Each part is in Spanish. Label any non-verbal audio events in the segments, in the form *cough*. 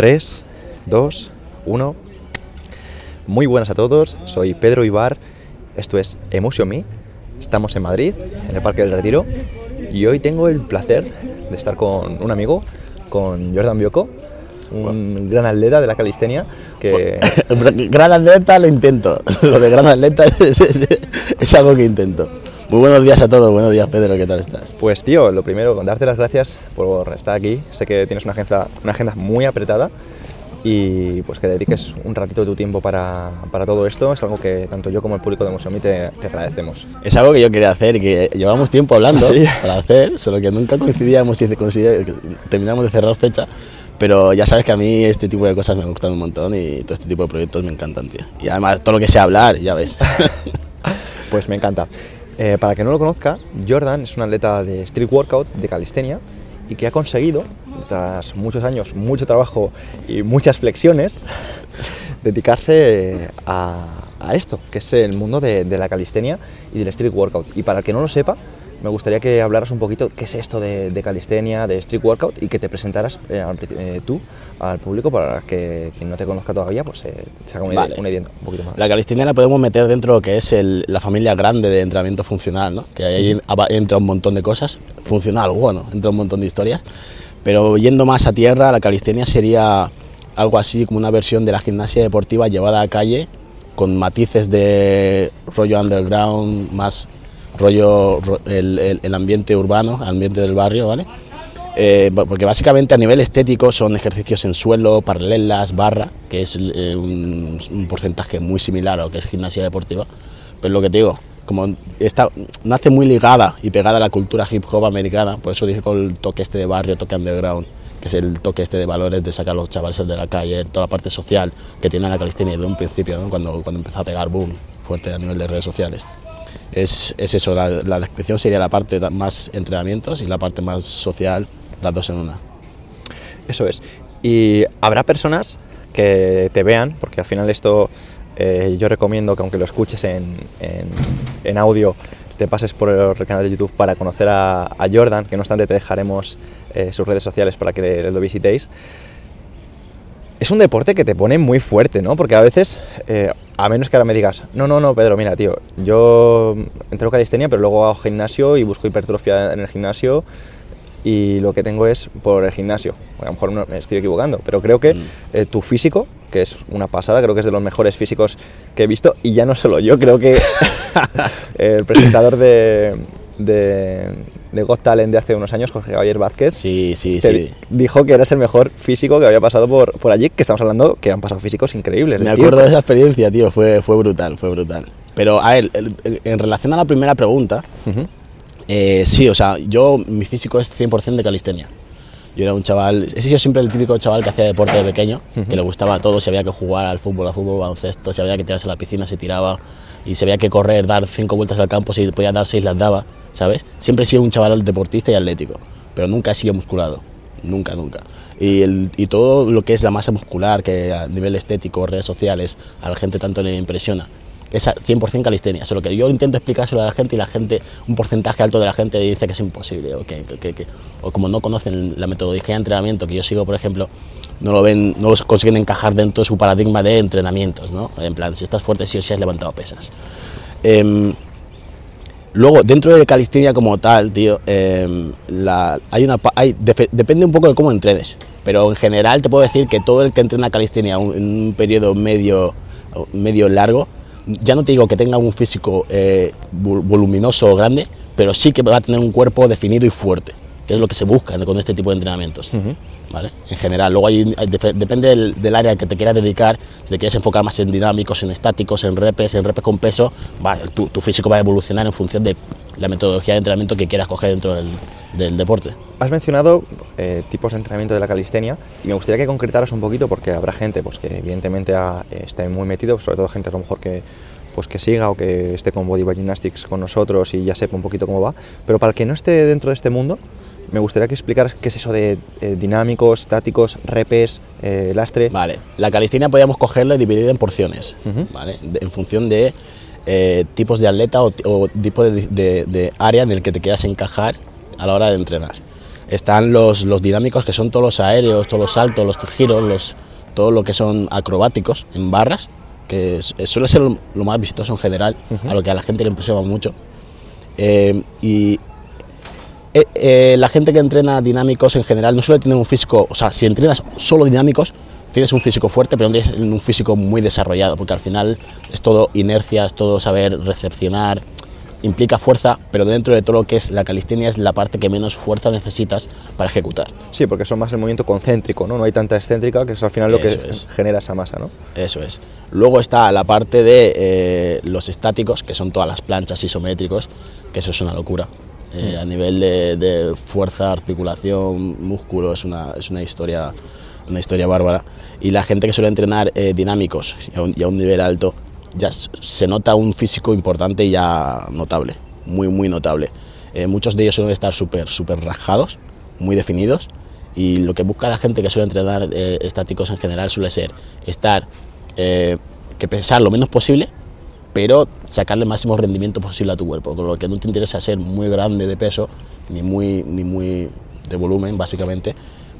3, 2, 1. Muy buenas a todos, soy Pedro Ibar, esto es Emotion Me. Estamos en Madrid, en el Parque del Retiro, y hoy tengo el placer de estar con un amigo, con Jordan Biocco, un gran atleta de la calistenia que... *laughs* gran atleta lo intento, *laughs* lo de gran atleta *laughs* es, es- es algo que intento. Muy buenos días a todos, buenos días Pedro, ¿qué tal estás? Pues tío, lo primero, darte las gracias por estar aquí. Sé que tienes una agenda, una agenda muy apretada y pues que dediques un ratito de tu tiempo para, para todo esto. Es algo que tanto yo como el público de Museomi te, te agradecemos. Es algo que yo quería hacer y que llevamos tiempo hablando *laughs* ¿Sí? para hacer, solo que nunca coincidíamos y terminamos de cerrar fecha. Pero ya sabes que a mí este tipo de cosas me gustan un montón y todo este tipo de proyectos me encantan, tío. Y además todo lo que sea hablar, ya ves. *laughs* Pues me encanta. Eh, para que no lo conozca, Jordan es un atleta de street workout, de calistenia, y que ha conseguido, tras muchos años, mucho trabajo y muchas flexiones, *laughs* dedicarse a, a esto, que es el mundo de, de la calistenia y del street workout. Y para el que no lo sepa, me gustaría que hablaras un poquito qué es esto de, de calistenia, de street workout y que te presentaras eh, al eh, tú al público para que quien no te conozca todavía pues eh, se haga una, Vale. idea, una idea un poquito más. La calistenia la podemos meter dentro de lo que es el- la familia grande de entrenamiento funcional, ¿no? que ahí entra un montón de cosas, funcional, bueno, entra un montón de historias, pero yendo más a tierra, la calistenia sería algo así como una versión de la gimnasia deportiva llevada a calle, con matices de rollo underground, más rollo ro- el, el- el ambiente urbano, el ambiente del barrio, ¿vale? Eh, porque básicamente a nivel estético son ejercicios en suelo, paralelas, barra, que es eh, un, un porcentaje muy similar a lo que es gimnasia deportiva. Pero lo que te digo, como está, nace muy ligada y pegada a la cultura hip hop americana, por eso dije con el toque este de barrio, toque underground, que es el toque este de valores de sacar a los chavales de la calle, toda la parte social que tiene la calistenia desde un principio, ¿no? cuando, cuando empezó a pegar boom fuerte a nivel de redes sociales. Es, es eso, la, la descripción sería la parte más entrenamientos y la parte más social, las dos en una. Eso es. Y habrá personas que te vean, porque al final esto eh, yo recomiendo que aunque lo escuches en, en- en audio, te pases por el canal de YouTube para conocer a, a Jordan, que no obstante te dejaremos eh, sus redes sociales para que lo visitéis. Es un deporte que te pone muy fuerte, ¿no? Porque a veces, eh, a menos que ahora me digas, no, no, no, Pedro, mira, tío, yo entreno calistenia, pero luego hago gimnasio y busco hipertrofia en el gimnasio y lo que tengo es por el gimnasio. A lo mejor no- me estoy equivocando, pero creo que Mm. eh, tu físico, que es una pasada, creo que es de los mejores físicos que he visto, y ya no solo yo, creo que *laughs* el presentador de, de, de Got Talent de hace unos años, Jorge Javier Vázquez, Sí, sí, sí. dijo que eres el mejor físico que había pasado por, por allí, que estamos hablando que han pasado físicos increíbles. Me acuerdo de esa experiencia, tío, fue, fue brutal, fue brutal. Pero a el- en relación a la primera pregunta, Ujú. eh, sí, o sea, yo, mi físico es 100% de calistenia. Yo era un chaval, he sido siempre el típico chaval que hacía deporte de pequeño, que le gustaba todo, si había que jugar al fútbol, al fútbol, baloncesto, si había que tirarse a la piscina, se tiraba, y si había que correr, dar cinco vueltas al campo, si podía dar seis, las daba, ¿sabes? Siempre he sido un chaval deportista y atlético, pero nunca he sido musculado, nunca, nunca. Y, todo lo que es la masa muscular, que a nivel estético, redes sociales, a la gente tanto le impresiona, es a 100% calistenia. Solo que yo intento explicárselo a la gente y la gente, un porcentaje alto de la gente dice que es imposible o, que- o como no conocen la metodología de entrenamiento que yo sigo, por ejemplo, no lo ven, no los consiguen encajar dentro de su paradigma de entrenamientos, ¿no? En plan, si estás fuerte sí o sí has levantado pesas. Em, Luego, dentro de calistenia como tal, tío, em, hay una, hay, defe- depende un poco de cómo entrenes, pero en general te puedo decir que todo el que entrena calistenia un- en un periodo medio, medio largo, ya no te digo que tenga un físico eh, vol- voluminoso o grande, pero sí que va a tener un cuerpo definido y fuerte, que es lo que se busca con este tipo de entrenamientos. ¿Vale? En general, luego hay, hay depende del, del área que te quieras dedicar, si te quieres enfocar más en dinámicos, en estáticos, en repes, en repes con peso, vale, tu, tu físico va a evolucionar en función de la metodología de entrenamiento que quieras coger dentro del, del deporte. Has mencionado eh, tipos de entrenamiento de la calistenia y me gustaría que concretaras un poquito porque habrá gente pues, que evidentemente ha- esté muy metido, sobre todo gente a lo mejor que, pues, que siga o que esté con Body Gymnastics con nosotros y ya sepa un poquito cómo va, pero para el que no esté dentro de este mundo, me gustaría que explicaras qué es eso de eh, dinámicos, estáticos, repes, eh, lastre. Vale, la calistenia podríamos cogerla y dividirla en porciones, Ujú. ¿vale? De- en función de eh, tipos de atleta o, o tipo de, de- de área en el que te quieras encajar a la hora de entrenar. Están los, los dinámicos, que son todos los aéreos, todos los saltos, los giros, los, todo lo que son acrobáticos en barras, que es- suele ser lo, lo más vistoso en general, a lo que a la gente le impresiona mucho. Eh, y eh, eh, la gente que entrena dinámicos en general no suele tener un físico, o sea, si entrenas solo dinámicos, tienes un físico fuerte, pero no tienes un físico muy desarrollado, porque al final es todo inercia, es todo saber recepcionar, implica fuerza, pero dentro de todo lo que es la calistenia es la parte que menos fuerza necesitas para ejecutar. Sí, porque son más el movimiento concéntrico, ¿no? No hay tanta excéntrica, que es al final lo que es. genera esa masa, ¿no? Eso es. Luego está la parte de eh, los estáticos, que son todas las planchas isométricos, que eso es una locura. Eh, A nivel de, de fuerza, articulación, músculo, es una, es una historia una historia bárbara. Y la gente que suele entrenar eh, dinámicos y a, un, y a un nivel alto, ya se nota un físico importante y ya notable, muy, muy notable. Eh, muchos de ellos suelen estar súper, súper rajados, muy definidos. Y lo que busca la gente que suele entrenar eh, estáticos en general suele ser estar, eh, que pesar lo menos posible, pero sacarle el máximo rendimiento posible a tu cuerpo. Con lo que no te interesa ser muy grande de peso, ni muy, ni muy de volumen, básicamente,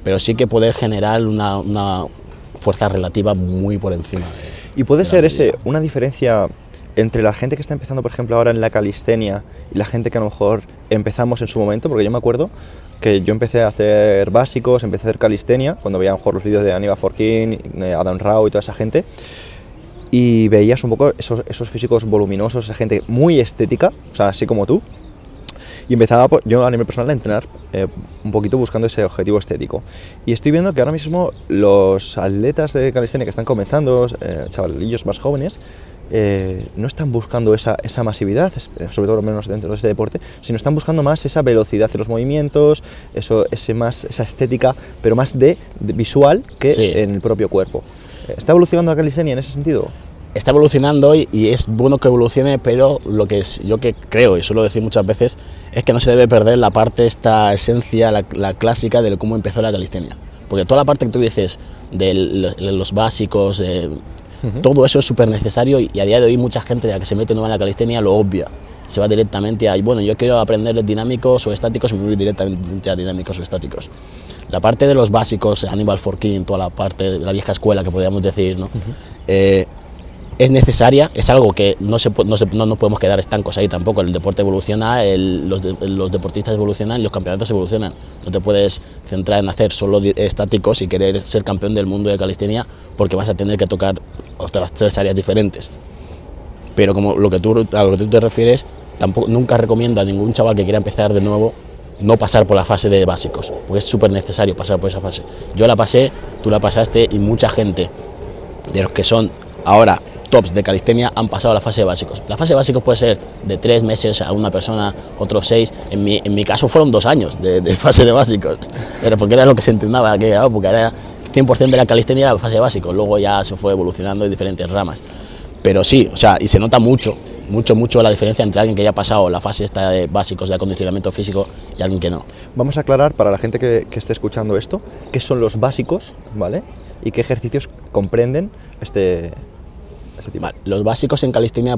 pero sí que poder generar una, una fuerza relativa muy por encima. de- Y puede ser ese una diferencia entre la gente que está empezando, por ejemplo, ahora en la calistenia y la gente que a lo mejor empezamos en su momento, porque yo me acuerdo que yo empecé a hacer básicos, empecé a hacer calistenia, cuando veía a lo mejor los vídeos de Aníbal Forkin, Adam Rao y toda esa gente, y veías un poco esos, esos físicos voluminosos, esa gente muy estética, o sea, así como tú, y empezaba pues, yo a nivel personal a entrenar eh, un poquito buscando ese objetivo estético. Y estoy viendo que ahora mismo los atletas de calistenia que están comenzando, eh, chavalillos más jóvenes, eh, no están buscando esa, esa masividad, eh, sobre todo menos dentro de este deporte, sino están buscando más esa velocidad en los movimientos, eso, ese más, esa estética, pero más de, de visual que Sí. en el propio cuerpo. ¿Está evolucionando la calistenia en ese sentido? Está evolucionando y, y es bueno que evolucione, pero lo que es, yo que creo y suelo decir muchas veces es que no se debe perder la parte, esta esencia, la, la clásica de cómo empezó la calistenia. Porque toda la parte que tú dices de los básicos, eh, todo eso es súper necesario y, a día de hoy mucha gente la que se mete nueva en la calistenia lo obvia. Se va directamente a, bueno, yo quiero aprender dinámicos o estáticos y me voy directamente a dinámicos o estáticos. La parte de los básicos, Aníbal Forkin, toda la parte de la vieja escuela que podríamos decir, ¿no? Eh, es necesaria, es algo que no, se, no, no nos podemos quedar estancos ahí tampoco. El deporte evoluciona, el- los, los deportistas evolucionan los campeonatos evolucionan. No te puedes centrar en hacer solo estáticos y querer ser campeón del mundo de calistenia porque vas a tener que tocar otras tres áreas diferentes. Pero como lo que tú, a lo que tú te refieres, tampoco, nunca recomiendo a ningún chaval que quiera empezar de nuevo no pasar por la fase de básicos, porque es súper necesario pasar por esa fase. Yo la pasé, tú la pasaste y mucha gente de los que son ahora tops de calistenia han pasado a la fase de básicos. La fase de básicos puede ser de tres meses a una persona, otros seis. En mi, en mi caso fueron dos años de, de *laughs* fase de básicos, pero porque era lo que se entrenaba en aquella época. Era 100% de la calistenia era fase de básicos, luego ya se fue evolucionando en diferentes ramas. Pero sí, o sea, y se nota mucho, mucho, mucho la diferencia entre alguien que ya ha pasado la fase esta de básicos de acondicionamiento físico y alguien que no. Vamos a aclarar para la gente que, que esté escuchando esto, qué son los básicos, ¿vale? Y qué ejercicios comprenden este. Vale, Los básicos en calistenia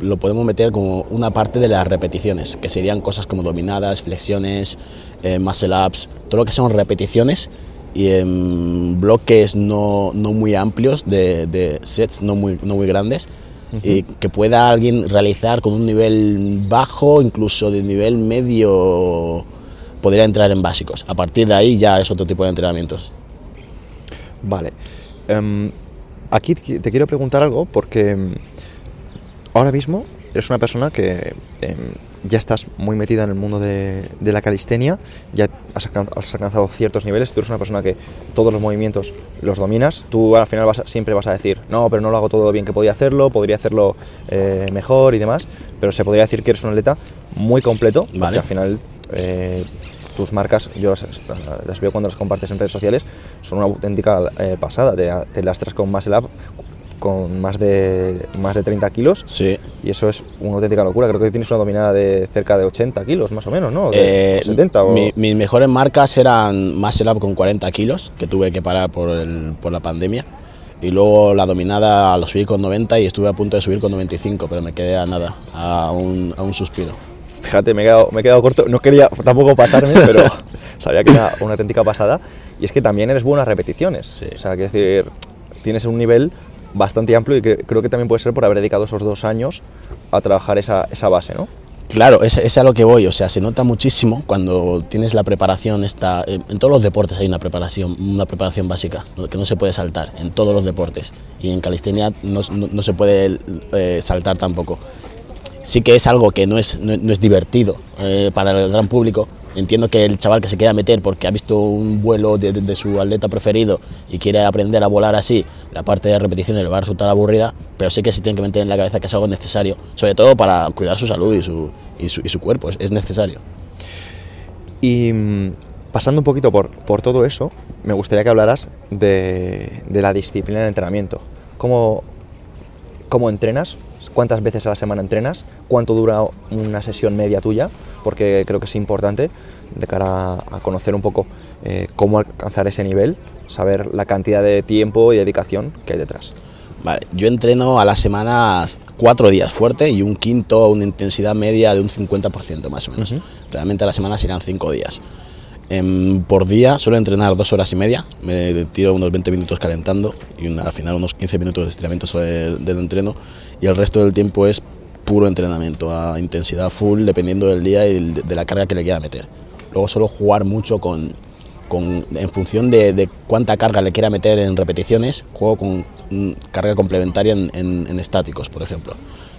lo podemos meter como una parte de las repeticiones, que serían cosas como dominadas, flexiones, eh, muscle ups, todo lo que son repeticiones y en bloques no, no muy amplios de, de sets, no muy, no muy grandes, y que pueda alguien realizar con un nivel bajo, incluso de nivel medio, podría entrar en básicos. A partir de ahí ya es otro tipo de entrenamientos. Vale. Em, aquí te quiero preguntar algo porque em, ahora mismo eres una persona que em, ya estás muy metida en el mundo de, de la calistenia, ya has, alcan- has alcanzado ciertos niveles, tú eres una persona que todos los movimientos los dominas, tú al final vas a- siempre vas a decir, no, pero no lo hago todo bien que podía hacerlo, podría hacerlo eh, mejor y demás, pero se podría decir que eres un atleta muy completo, porque Vale. al final eh, tus marcas, yo las, las veo cuando las compartes en redes sociales, son una auténtica eh, pasada. Te, te lastras con Up con más de, más de 30 kilos Sí. y eso es una auténtica locura. Creo que tienes una dominada de cerca de 80 kilos más o menos, ¿no? De, Eh, o 70 o... mi- mis mejores marcas eran Muscle Up con 40 kilos, que tuve que parar por, el- por la pandemia. Y luego la dominada lo subí con 90 y estuve a punto de subir con 95, pero me quedé a nada, a un, a un suspiro. Fíjate, me he, quedado, me he quedado corto. No quería tampoco pasarme, *laughs* pero sabía que era una auténtica pasada. Y es que también eres buenas repeticiones. Sí. O sea, que decir, tienes un nivel bastante amplio y que creo que también puede ser por haber dedicado esos dos años a trabajar esa, esa base, ¿no? Claro, es, es a lo que voy, o sea, se nota muchísimo cuando tienes la preparación, esta, en en todos los deportes hay una preparación, una preparación básica, que no se puede saltar, en todos los deportes, y en calistenia no, no- no se puede eh, saltar tampoco. Sí que es algo que no es, no, es divertido eh, para el gran público, entiendo que el chaval que se quiera meter porque ha visto un vuelo de, su atleta preferido y quiere aprender a volar así, la parte de repeticiones le va a resultar aburrida, pero sí que se tiene que meter en la cabeza que es algo necesario, sobre todo para cuidar su salud y su, y su, y su cuerpo, es, es necesario. Y mm, pasando un poquito por, por todo eso, me gustaría que hablaras de, de la disciplina de entrenamiento. ¿Cómo, ¿Cómo entrenas? ¿Cuántas veces a la semana entrenas? ¿Cuánto dura una sesión media tuya? Porque creo que es importante de cara a conocer un poco eh, cómo alcanzar ese nivel, saber la cantidad de tiempo y dedicación que hay detrás. Vale, yo entreno a la semana cuatro días fuerte y un quinto, una intensidad media de un 50% más o menos. Ujú. Realmente a la semana serán cinco días. Em, por día suelo entrenar dos horas y media, me tiro unos 20 minutos calentando y una- al final unos 15 minutos de estiramiento del entreno y el resto del tiempo es puro entrenamiento a intensidad full dependiendo del día y de la carga que le quiera meter. Luego suelo jugar mucho con, con- en función de, de cuánta carga le quiera meter en repeticiones, juego con mm, carga complementaria en, en- en estáticos, por ejemplo.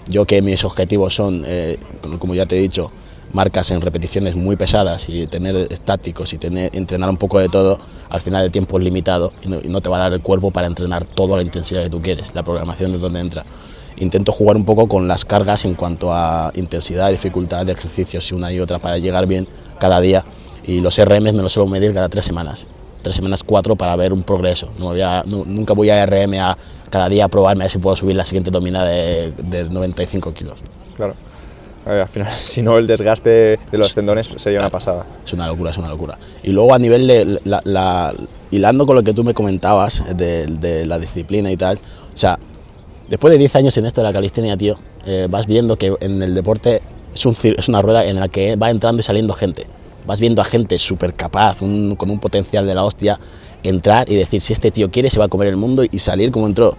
Yo que mis objetivos son, eh, como ya te he dicho, marcas en repeticiones muy pesadas y tener estáticos y tener, entrenar un poco de todo, al final el tiempo es limitado y no, y no te va a dar el cuerpo para entrenar toda la intensidad que tú quieres, la programación de donde entra. Intento jugar un poco con las cargas en cuanto a intensidad, dificultad de ejercicios y una y otra para llegar bien cada día y los RMs me los suelo medir cada tres semanas. Tres semanas, cuatro para ver un progreso. No voy a- nu- nunca voy a RM a cada día a probarme a ver si puedo subir la siguiente dominada de, de 95 kilos. Claro. Al final, *laughs* si no, el desgaste de los tendones sería una pasada. Es una locura, es una locura. Y luego a nivel de la, la- hilando con lo que tú me comentabas de, de la disciplina y tal, o sea, después de 10 años en esto de la calistenia, tío, eh, vas viendo que en el deporte es, un, es una rueda en la que va entrando y saliendo gente. Vas viendo a gente súper capaz, un- con un potencial de la hostia, entrar y decir, si este tío quiere, se va a comer el mundo y salir como entró.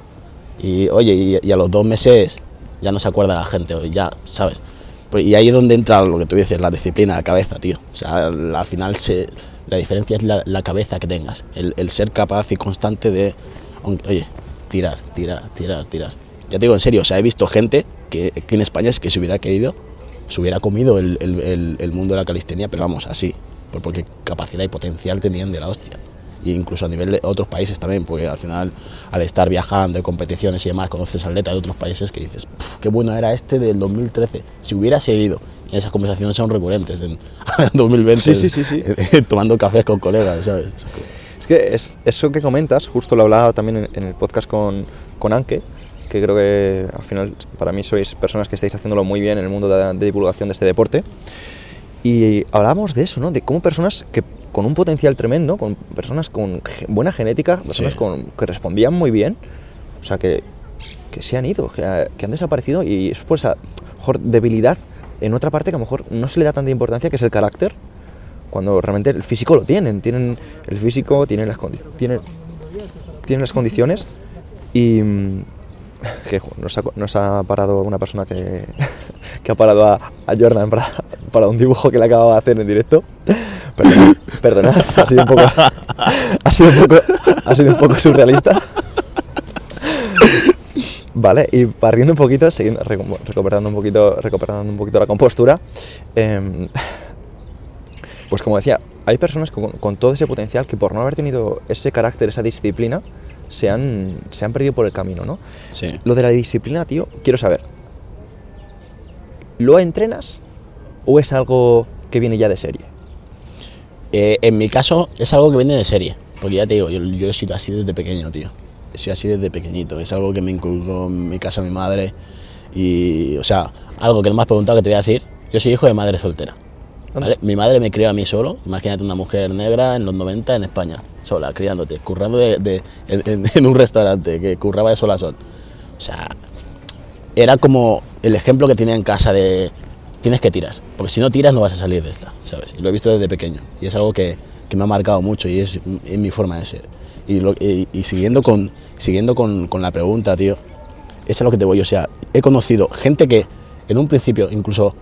Y oye, y, y a los dos meses ya no se acuerda la gente, ya, ¿sabes? Pues, y ahí es donde entra lo que tú dices, la disciplina, la cabeza, tío. O sea, al al final se, la diferencia es la, cabeza que tengas, el, ser capaz y constante de, oye, tirar, tirar, tirar, tirar. Ya te digo en serio, o sea, he visto gente que aquí en España es que se hubiera querido, se hubiera comido el, el- el- mundo de la calistenia, pero vamos, así, por- porque capacidad y potencial tenían de la hostia. Y incluso a nivel de otros países también, porque al final, al estar viajando en competiciones y demás, conoces atletas de otros países que dices, "Puf, qué bueno era este del 2013. Si hubiera seguido, y esas conversaciones son recurrentes en *laughs* 2020, Sí, sí, sí, sí. tomando cafés con colegas, ¿sabes? Es que es, eso que comentas, justo lo hablaba también en, en el podcast con, con Anke, que creo que al final para mí sois personas que estáis haciéndolo muy bien en el mundo de, de divulgación de este deporte. Y hablábamos de eso, ¿no? De cómo personas que con un potencial tremendo, con personas con buena genética, personas Sí. con, que respondían muy bien, o sea, que, que se han ido, que, ha- que han desaparecido y es por esa mejor, debilidad en otra parte que a lo mejor no se le da tanta importancia, que es el carácter, cuando realmente el físico lo tienen, tienen el físico, tienen las, condi- tienen, tienen las condiciones y mm, *laughs* que nos ha, co- nos ha parado una persona que, *laughs* que ha parado a, a Jordan para, para un dibujo que le acababa de hacer en directo. Perdonad, *laughs* perdonad, ha sido un poco, ha sido un poco, ha sido un poco surrealista. Vale, y partiendo un poquito, siguiendo, recu- recuperando un poquito, recuperando un poquito la compostura, em, pues como decía, hay personas con, con todo ese potencial que por no haber tenido ese carácter, esa disciplina, se han, se han perdido por el camino, ¿no? Sí. Lo de la disciplina, tío, quiero saber, ¿lo entrenas o es algo que viene ya de serie? Eh, en mi caso es algo que viene de serie, porque ya te digo, yo, yo he sido así desde pequeño, tío. He sido así desde pequeñito, es algo que me inculcó en mi casa mi madre y, o sea, algo que no me has preguntado que te voy a decir, yo soy hijo de madre soltera. ¿Vale? Mi madre me crió a mí solo, imagínate una mujer negra en los 90 en España, sola, criándote, currando de, de- en, *laughs* en- un restaurante, que curraba de sol a sol. O sea, era como el ejemplo que tenía en casa de tienes que tirar, porque si no tiras no vas a salir de esta, ¿sabes? Y lo he visto desde pequeño y es algo que que me ha marcado mucho y es, es mi forma de ser. Y, lo- y- y siguiendo, con, siguiendo con, con la pregunta, tío, eso es lo que te voy. O sea, he conocido gente que en un principio, incluso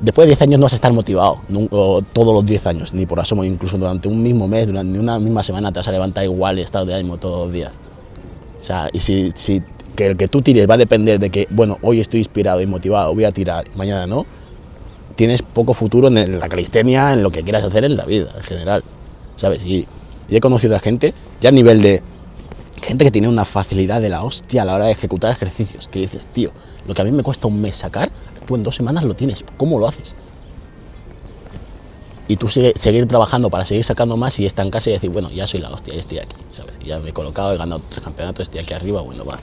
después de 10 años, no vas a estar motivado nun- o todos los 10 años, ni por asomo, incluso durante un mismo mes, durante una misma semana, te vas a levantar igual estado de ánimo todos los días. O sea, y si, si que el que tú tires va a depender de que, bueno, hoy estoy inspirado y motivado, voy a tirar, y mañana no, tienes poco futuro en la calistenia, en lo que quieras hacer en la vida, en general. ¿Sabes? Y, y he conocido a gente, ya a nivel de gente que tiene una facilidad de la hostia a la hora de ejecutar ejercicios, que dices, tío, lo que a mí me cuesta un mes sacar, tú en dos semanas lo tienes, ¿cómo lo haces? Y tú seguir trabajando para seguir sacando más y estancarse y decir, bueno, ya soy la hostia, ya estoy aquí, ¿sabes? Ya me he colocado, he ganado tres campeonatos, estoy aquí arriba, bueno, va.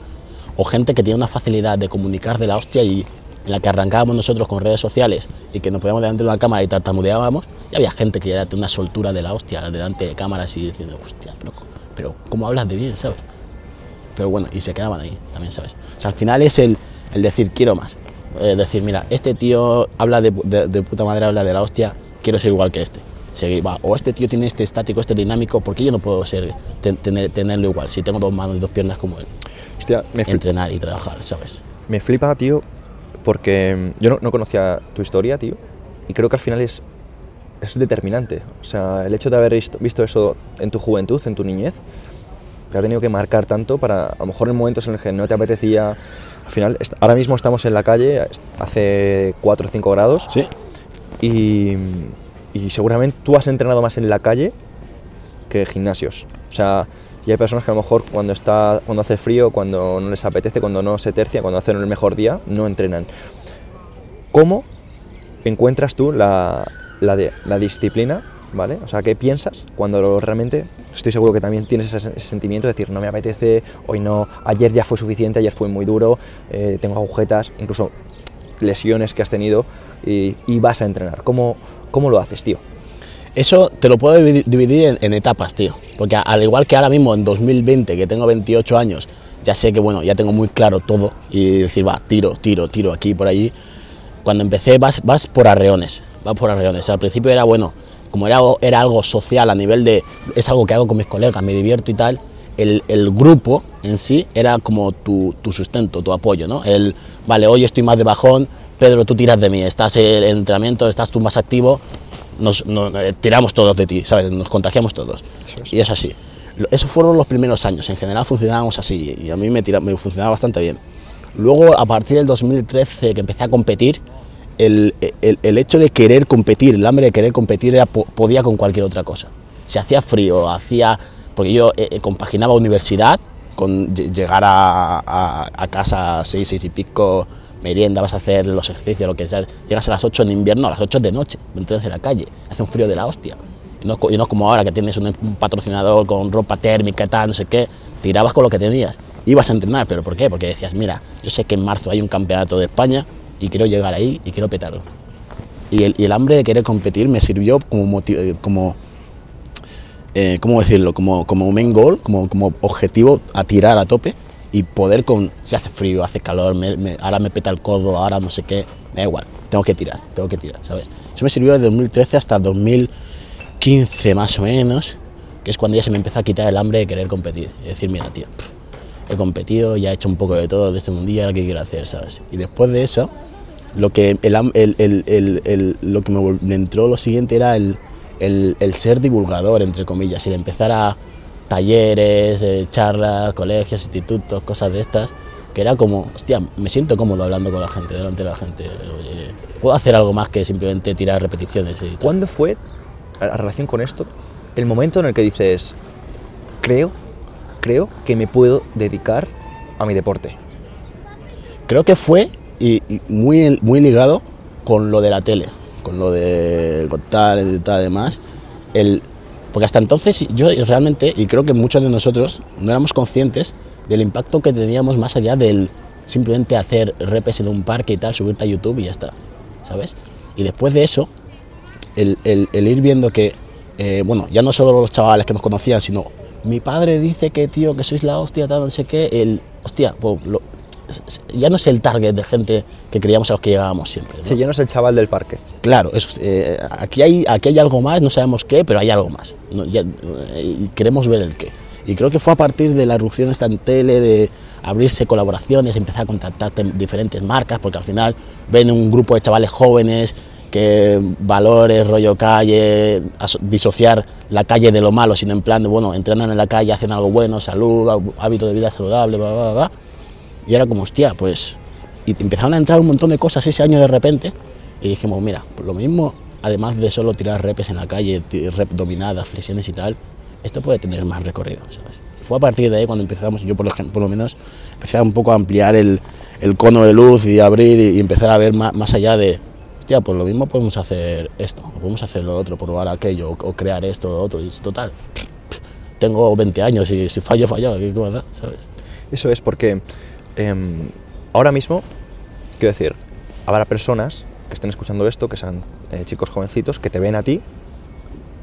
O gente que tiene una facilidad de comunicar de la hostia y en la que arrancábamos nosotros con redes sociales y que nos poníamos delante de una cámara y tartamudeábamos, y había gente que ya tenía una soltura de la hostia delante de cámaras y diciendo, hostia, loco, pero ¿cómo hablas de bien, sabes? Pero bueno, y se quedaban ahí también, ¿sabes? O sea, al final es el, el decir, quiero más. Eh, decir, mira, este tío habla de, de- de puta madre, habla de la hostia, quiero ser igual que este. Seguir, va. O este tío tiene este estático, este dinámico, ¿por qué yo no puedo ser, ten- tener, tenerlo igual? Si tengo dos manos y dos piernas como él. Hostia, me, Entrenar y trabajar, ¿sabes? me flipa, tío, porque mm, yo no, no conocía tu historia, tío, y creo que al final es, es determinante. O sea, el hecho de haber visto eso en tu juventud, en tu niñez, te ha tenido que marcar tanto para, a lo mejor en momentos en los que no te apetecía, al final, ahora mismo estamos en la calle, hace 4 o 5 grados, Sí. y, y seguramente tú has entrenado más en la calle que gimnasios. O sea, y hay personas que a lo mejor cuando, está, cuando hace frío, cuando no les apetece, cuando no se tercia, cuando hacen el mejor día, no entrenan. ¿Cómo encuentras tú la, la, de- la disciplina? ¿Vale? O sea, ¿qué piensas cuando realmente estoy seguro que también tienes ese, sentimiento de decir, no me apetece, hoy no, ayer ya fue suficiente, ayer fue muy duro, eh, tengo agujetas, incluso lesiones que has tenido y, vas a entrenar. ¿Cómo, ¿Cómo lo haces, tío? Eso te lo puedo dividi- dividir en, en etapas, tío. Porque al igual que ahora mismo en 2020, que tengo 28 años, ya sé que, bueno, ya tengo muy claro todo y decir, va, tiro, tiro, tiro aquí, por allí. Cuando empecé vas, vas por arreones, vas por arreones. Al principio era, bueno, como era, algo- era algo social a nivel de, es algo que hago con mis colegas, me divierto y tal, el, el grupo en sí era como tu, tu sustento, tu apoyo, ¿no? El, vale, hoy estoy más de bajón, Pedro, tú tiras de mí, estás en entrenamiento, estás tú más activo, nos, nos- eh, tiramos todos de ti, ¿sabes? Nos contagiamos todos. Eso es. Y es así. Esos fueron los primeros años. En general funcionábamos así y a mí me, tira- me funcionaba bastante bien. Luego, a partir del 2013, que empecé a competir, el, el- el hecho de querer competir, el hambre de querer competir, podía con cualquier otra cosa. Si hacía frío, hacía. Porque yo eh, eh, compaginaba universidad con lle- llegar a, a- a casa a 6, 6 y pico, merienda, vas a hacer los ejercicios, lo que sea. Llegas a las 8 en invierno, a las 8 de noche, me entrenas en la calle, hace un frío de la hostia. Y no, y no como ahora que tienes un, un patrocinador con ropa térmica tal, no sé qué, tirabas con lo que tenías. Ibas a entrenar, pero ¿por qué? Porque decías, mira, yo sé que en marzo hay un campeonato de España y quiero llegar ahí y quiero petarlo. Y el, y el hambre de querer competir me sirvió como, moti- eh, como eh, ¿cómo decirlo? Como, como main goal, como, como objetivo a tirar a tope y poder con, si hace frío, hace calor, me- me- ahora me peta el codo, ahora no sé qué, me da igual, tengo que tirar, tengo que tirar, ¿sabes? Eso me sirvió desde 2013 hasta 2015 más o menos, que es cuando ya se me empezó a quitar el hambre de querer competir y decir, mira, tío, pff, he competido, ya he hecho un poco de todo de este mundillo, ahora qué quiero hacer, ¿sabes? Y después de eso, lo que, el, el- el- lo que me, entró lo siguiente era el, ser divulgador, entre comillas, el empezar a talleres, eh, charlas, colegios, institutos, cosas de estas, que era como, hostia, me siento cómodo hablando con la gente, delante de la gente, oye, puedo hacer algo más que simplemente tirar repeticiones y. ¿Cuándo fue, a relación con esto, el momento en el que dices, creo, creo que me puedo dedicar a mi deporte? Creo que fue y, y muy, muy ligado con lo de la tele, con lo de con tal y tal demás. El, porque hasta entonces yo realmente, y creo que muchos de nosotros no éramos conscientes del impacto que teníamos más allá del simplemente hacer repes en un parque y tal, subirte a YouTube y ya está, ¿sabes? Y después de eso, el, el- el ir viendo que, eh, bueno, ya no solo los chavales que nos conocían, sino mi padre dice que, tío, que sois la hostia, tal, no sé qué, el, hostia, pues, lo- ya no es el target de gente que creíamos a los que llegábamos siempre. ¿no? Sí, ya no es el chaval del parque. Claro, eso, eh, aquí, hay, aquí hay algo más, no sabemos qué, pero hay algo más. No, ya, eh, y queremos ver el qué. Y creo que fue a partir de la erupción esta en tele, de abrirse colaboraciones, empezar a contactar diferentes marcas, porque al final ven un grupo de chavales jóvenes que valores, rollo calle, disociar la calle de lo malo, sino en plan de, bueno, entrenan en la calle, hacen algo bueno, salud, há- hábito de vida saludable, bla, bla, bla. Y era como, hostia, pues... Y empezaron a entrar un montón de cosas ese año de repente, y dijimos, mira, por lo mismo, además de solo tirar repes en la calle, rep dominadas, flexiones y tal, esto puede tener más recorrido, ¿sabes? Y fue a partir de ahí cuando empezamos, yo por, ejemplo, por lo menos, empecé un poco a ampliar el, el cono de luz y abrir y, y empezar a ver más, más allá de, hostia, pues lo mismo podemos hacer esto, o podemos hacer lo otro, probar aquello, o, o crear esto o lo otro, y total. Tengo 20 años y si fallo, fallo, ¿qué más da? ¿Sabes? Eso es porque em, ahora mismo, quiero decir, habrá personas que estén escuchando esto, que sean eh, chicos jovencitos, que te ven a ti,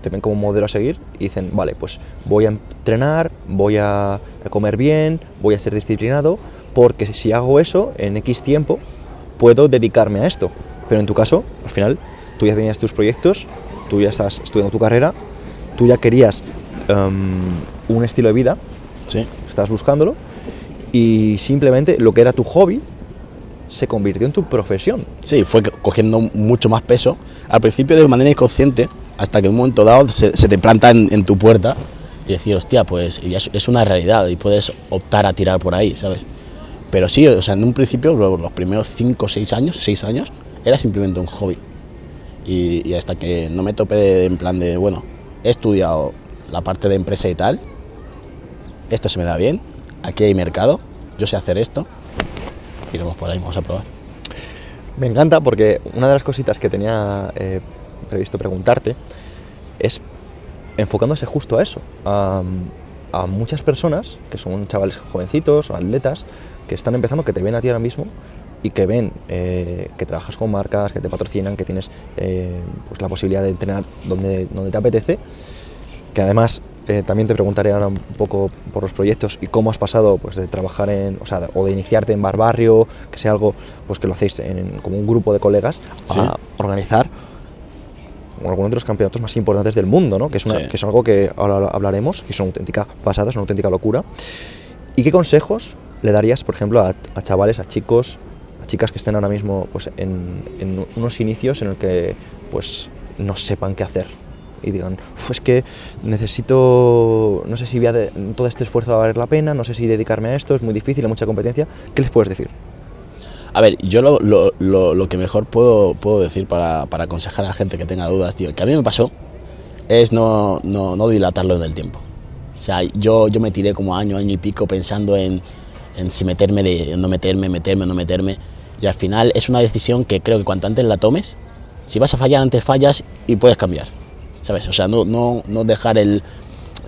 te ven como un modelo a seguir y dicen, vale, pues voy a entrenar, voy a, comer bien, voy a ser disciplinado, porque si hago eso en X tiempo, puedo dedicarme a esto. Pero en tu caso, al final, tú ya tenías tus proyectos, tú ya estás estudiando tu carrera, tú ya querías em, un estilo de vida, Sí. estabas buscándolo y simplemente lo que era tu hobby se convirtió en tu profesión. Sí, fue co- cogiendo mucho más peso. Al principio de manera inconsciente, hasta que en un momento dado se, te planta en, tu puerta y decir, hostia, pues es, una realidad y puedes optar a tirar por ahí, ¿sabes? Pero sí, o sea, en un principio, lo- los primeros 5 o 6 años, 6 años, era simplemente un hobby. Y, hasta que no me topé en plan de, bueno, he estudiado la parte de empresa y tal, esto se me da bien, aquí hay mercado, yo sé hacer esto, iremos por ahí, vamos a probar. Me encanta porque una de las cositas que tenía eh, previsto preguntarte es enfocándose justo a eso, a, muchas personas que son chavales jovencitos o atletas que están empezando, que te ven a ti ahora mismo y que ven eh, que trabajas con marcas, que te patrocinan, que tienes eh, pues la posibilidad de entrenar donde, donde te apetece, que además eh, también te preguntaré ahora un poco por los proyectos y cómo has pasado pues, de trabajar en, o sea, o de iniciarte en Barbarrio, que sea algo pues, que lo hacéis en, como un grupo de colegas, Sí. a organizar algunos de los campeonatos más importantes del mundo, ¿no? que, es una- Sí. que es algo que ahora hablaremos y es una auténtica pasada, es una auténtica locura. ¿Y qué consejos le darías, por ejemplo, a, a chavales, a chicos, a chicas que estén ahora mismo pues, en, en unos inicios en el que pues, no sepan qué hacer? Y digan, "Uf, es que necesito, no sé si voy a de- todo este esfuerzo va a valer la pena, no sé si dedicarme a esto, es muy difícil, hay mucha competencia. ¿Qué les puedes decir? A ver, yo lo, lo- lo- lo que mejor puedo, puedo decir para, para aconsejar a gente que tenga dudas, tío, que a mí me pasó, es no, no, no dilatarlo en el tiempo. O sea, yo, yo me tiré como año, año y pico pensando en, en si meterme, de, no meterme, meterme no meterme. Y al final es una decisión que creo que cuanto antes la tomes, si vas a fallar, antes fallas y puedes cambiar. ¿Sabes? O sea, no, no, no dejar el,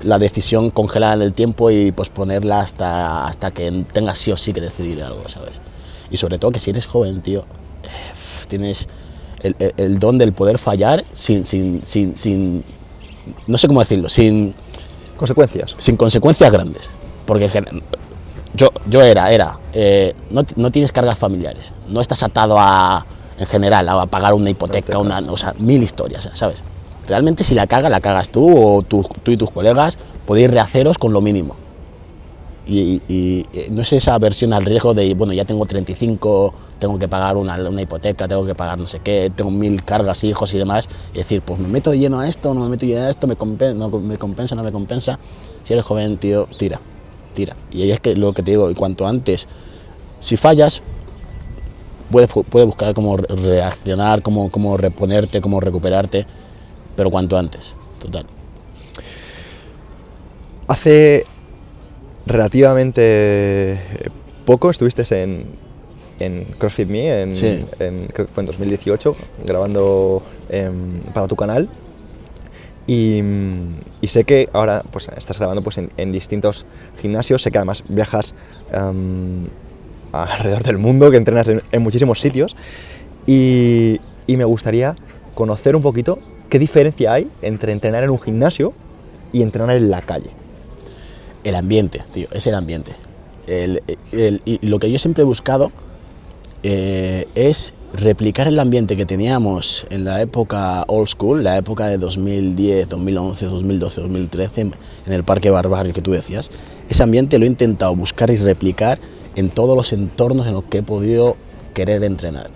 la decisión congelada en el tiempo y posponerla hasta, hasta que tengas sí o sí que decidir algo, ¿sabes? Y sobre todo que si eres joven, tío, eh, tienes el, el- el don del poder fallar sin, sin, sin, sin, no sé cómo decirlo, sin, Consecuencias. sin consecuencias grandes. Porque yo, yo era, era, eh, no, no tienes cargas familiares, no estás atado a, en general, a pagar una hipoteca, Hipoteca. una, o sea, mil historias, ¿sabes? Realmente si la caga, la cagas tú o tú, tú y tus colegas podéis rehaceros con lo mínimo. Y, y- y no es esa versión al riesgo de, bueno, ya tengo 35, tengo que pagar una, una hipoteca, tengo que pagar no sé qué, tengo mil cargas, hijos y demás, y decir, pues me meto lleno a esto, no me meto lleno a esto, me, compen- no me compensa, no me compensa. Si eres joven, tío, tira, tira. Y ahí es que lo que te digo, y cuanto antes, si fallas, puedes, puedes buscar cómo re- reaccionar, cómo, cómo reponerte, cómo recuperarte, pero cuanto antes, total. Hace relativamente poco estuviste en, en CrossFit Me, en, Sí. en- creo que fue en 2018, grabando em, para tu canal. Y, y sé que ahora pues, estás grabando pues, en, en distintos gimnasios, sé que además viajas em, alrededor del mundo, que entrenas en, en muchísimos sitios. Y, y me gustaría conocer un poquito qué diferencia hay entre entrenar en un gimnasio y entrenar en la calle. El ambiente, tío, es el ambiente. Lo que yo siempre he buscado eh, es replicar el ambiente que teníamos en la época old school, la época de 2010, 2011, 2012, 2013, en en el Parque Barbario que tú decías. Ese ambiente lo he intentado buscar y replicar en todos los entornos en los que he podido querer entrenar.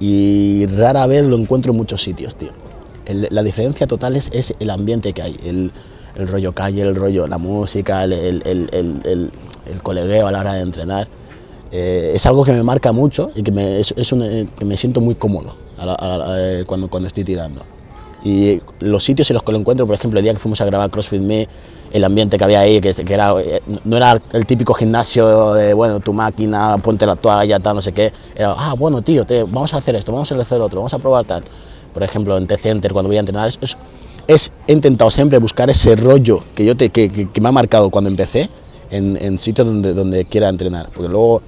Y rara vez lo encuentro en muchos sitios, tío. El- la diferencia total es, es el ambiente que hay, el, el rollo calle, el rollo, la música, el, colegueo a la hora de entrenar. Eh, es algo que me marca mucho y que me, es, es un, eh, que me siento muy cómodo a la- a la- eh, cuando, cuando estoy tirando. Y los sitios en los que lo encuentro, por ejemplo, el día que fuimos a grabar CrossFit Me, el ambiente que había ahí, que, que era, eh, no era el típico gimnasio de, bueno, tu máquina, ponte la toalla, tal, no sé qué. Era, ah, bueno, tío, te- vamos a hacer esto, vamos a hacer otro, vamos a probar tal. Por ejemplo, en T-Center, cuando voy a entrenar, es, es- es- he intentado siempre buscar ese rollo que, yo te, que, que- que me ha marcado cuando empecé en, en sitios donde, donde quiera entrenar. Porque luego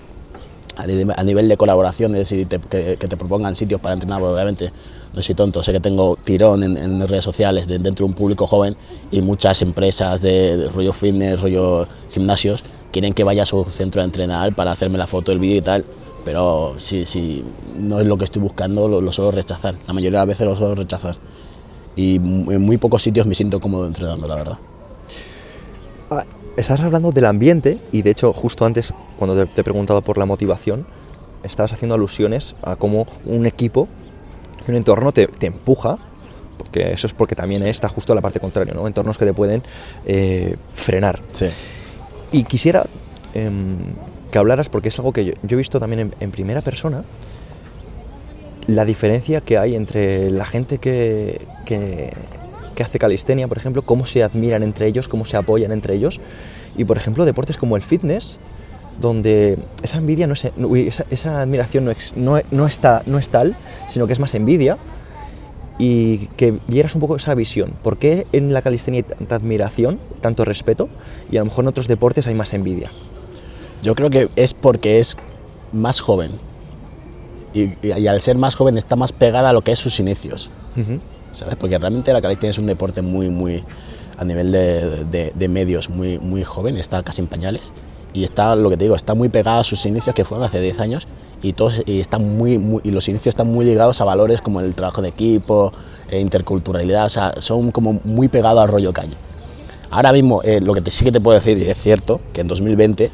a ni- a nivel de colaboraciones y te- que, que te propongan sitios para entrenar, porque obviamente no soy tonto, sé que tengo tirón en, en redes sociales de- dentro de un público joven y muchas empresas de, de rollo fitness, rollo gimnasios, quieren que vaya a su centro a entrenar para hacerme la foto, el vídeo y tal, pero si, si no es lo que estoy buscando, lo, lo suelo rechazar, la mayoría de las veces lo suelo rechazar. Y en muy pocos sitios me siento cómodo entrenando, la verdad. Ah, Estás hablando del ambiente y de hecho justo antes cuando te, te he preguntado por la motivación, estabas haciendo alusiones a cómo un equipo, un entorno te, te empuja, porque eso es porque también está justo la parte contraria, ¿no? entornos que te pueden eh, frenar. Sí. Y quisiera em, que hablaras, porque es algo que yo, he visto también en, primera persona, la diferencia que hay entre la gente que, que, hace calistenia, por ejemplo, cómo se admiran entre ellos, cómo se apoyan entre ellos, y por ejemplo deportes como el fitness, donde esa envidia no es, esa, admiración no, ex- no, no está, no es tal, sino que es más envidia, y que vieras un poco esa visión. ¿Por qué en la calistenia hay tanta admiración, tanto respeto, y a lo mejor en otros deportes hay más envidia? Yo creo que es porque es más joven. Y, y- y al ser más joven está más pegada a lo que es sus inicios. ¿Sabes? Porque realmente la calistenia es un deporte muy, muy, a nivel de, de- de medios, muy, muy joven, está casi en pañales. Y está, lo que te digo, está muy pegada a sus inicios que fueron hace 10 años y, todos, y, está muy, muy- y los inicios están muy ligados a valores como el trabajo de equipo, eh, interculturalidad, o sea, son como muy pegados al rollo calle. Ahora mismo, eh, lo que te, sí que te puedo decir, y es cierto, que en 2020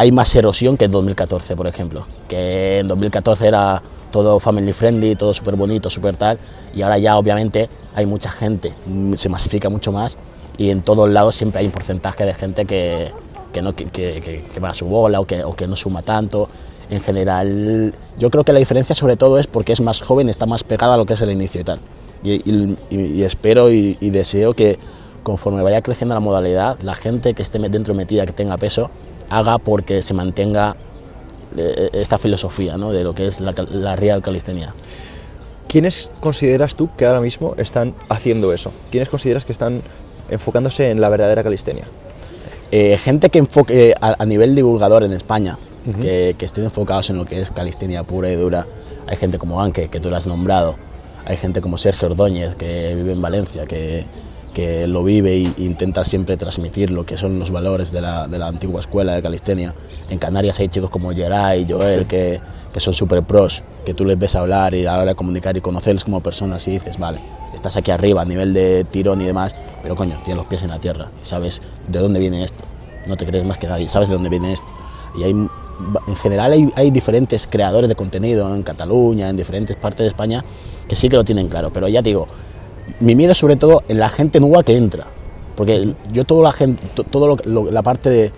hay más erosión que en 2014, por ejemplo. Que en 2014 era todo family friendly, todo súper bonito, súper tal, y ahora ya obviamente hay mucha gente, mm, se masifica mucho más y en todos lados siempre hay un porcentaje de gente que, que, no, que, que- que- va a su bola o que, o que no suma tanto. En general, yo creo que la diferencia sobre todo es porque es más joven, está más pegada a lo que es el inicio y tal. Y, espero y deseo que conforme vaya creciendo la modalidad, la gente que esté dentro metida, que tenga peso, haga porque se mantenga eh, esta filosofía ¿no? de lo que es la, real calistenia. ¿Quiénes consideras tú que ahora mismo están haciendo eso? ¿Quiénes consideras que están enfocándose en la verdadera calistenia? Eh, gente que enfoque a, a nivel divulgador en España, que, que estén enfocados en lo que es calistenia pura y dura. Hay gente como Anke, que tú lo has nombrado. Hay gente como Sergio Ordóñez, que vive en Valencia, que, que lo vive e intenta siempre transmitir lo que son los valores de la, de la antigua escuela de calistenia. En Canarias hay chicos como Geray, Joel, que, que son super pros, que tú les ves hablar y a la hora de comunicar y conocerles como personas y dices, vale, estás aquí arriba a nivel de tirón y demás, pero coño, tienes los pies en la tierra y sabes de dónde viene esto. No te crees más que nadie, sabes de dónde viene esto. Y hay, en general hay, hay diferentes creadores de contenido en Cataluña, en diferentes partes de España, que sí que lo tienen claro. Pero ya te digo, mi miedo es sobre todo en la gente nueva que entra. Porque yo toda la gente, to- todo lo, lo- la parte de,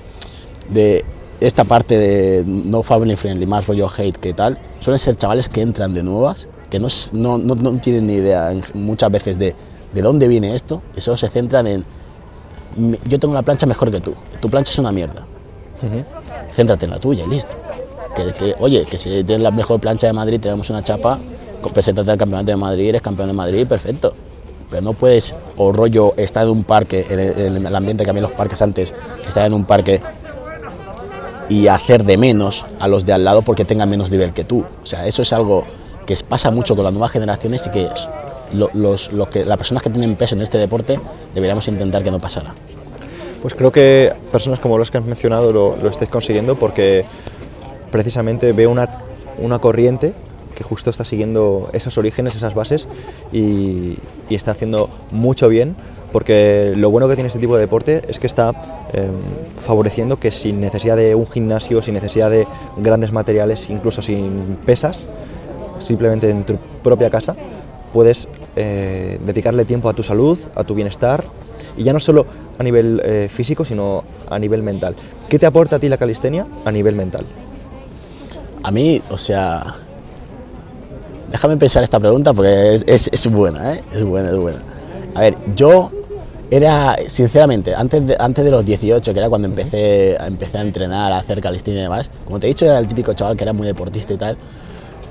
de esta parte de no family friendly, más rollo hate que tal, suelen ser chavales que entran de nuevas, que no, no, no, no tienen ni idea muchas veces de, de dónde viene esto, y solo se centran en, "Me- yo tengo la plancha mejor que tú, tu plancha es una mierda, céntrate en la tuya y listo. Que, que, oye, que si tienes la mejor plancha de Madrid, te damos una chapa, preséntate al campeonato de Madrid, eres campeón de Madrid, perfecto. Pero no puedes, o rollo, estar en un parque, en el, en ambiente que a mí los parques antes, estar en un parque y hacer de menos a los de al lado porque tengan menos nivel que tú. O sea, eso es algo que pasa mucho con las nuevas generaciones y que es- lo- los, lo que, las personas que tienen peso en este deporte deberíamos intentar que no pasara. Pues creo que personas como los que has mencionado lo, lo estáis consiguiendo porque precisamente veo una, una corriente que justo está siguiendo esos orígenes, esas bases y, está haciendo mucho bien porque lo bueno que tiene este tipo de deporte es que está eh, favoreciendo que sin necesidad de un gimnasio, sin necesidad de grandes materiales, incluso sin pesas, simplemente en tu propia casa, puedes eh, dedicarle tiempo a tu salud, a tu bienestar y ya no solo a nivel eh, físico, sino a nivel mental. ¿Qué te aporta a ti la calistenia a nivel mental? A mí, o sea, déjame pensar esta pregunta porque es, es, es buena, ¿eh? es buena, es buena. A ver, yo era, sinceramente, antes de, antes de los 18, que era cuando empecé, empecé a entrenar, a hacer calistenia y demás, como te he dicho, era el típico chaval que era muy deportista y tal,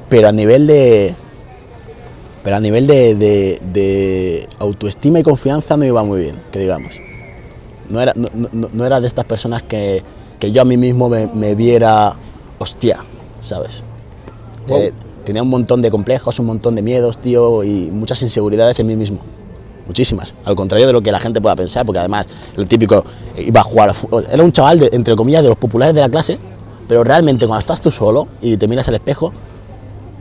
pero a nivel de. Pero a nivel de, de, de autoestima y confianza no iba muy bien, que digamos. No era, no, no, no era de estas personas que, que, yo a mí mismo me, me viera, hostia, ¿sabes? Wow. Eh, tenía un montón de complejos, un montón de miedos, tío, y muchas inseguridades en mí mismo muchísimas, al contrario de lo que la gente pueda pensar, porque además el típico iba a jugar, era un chaval, de, entre comillas, de los populares de la clase, pero realmente cuando estás tú solo y te miras al espejo,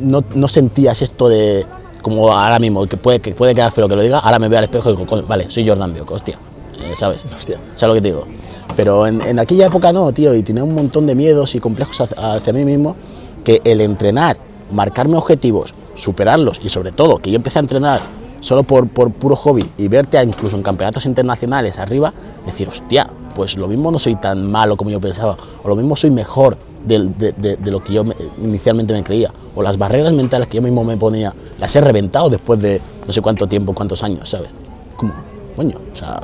no, no sentías esto de, como ahora mismo, que puede, que puede quedar feo que lo diga, ahora me veo al espejo y digo, vale, soy Jordan Bioko, hostia, eh, ¿sabes? Hostia. ¿Sabes lo que te digo? Pero en, en, aquella época no, tío, y tenía un montón de miedos y complejos hacia, hacia mí mismo, que el entrenar, marcarme objetivos, superarlos y sobre todo que yo empecé a entrenar solo por, por puro hobby y verte a, incluso en campeonatos internacionales arriba, decir, hostia, pues lo mismo no soy tan malo como yo pensaba, o lo mismo soy mejor de, de, de, lo que yo me, inicialmente me creía, o las barreras mentales que yo mismo me ponía, las he reventado después de no sé cuánto tiempo, cuántos años, ¿sabes? Como, coño, o sea,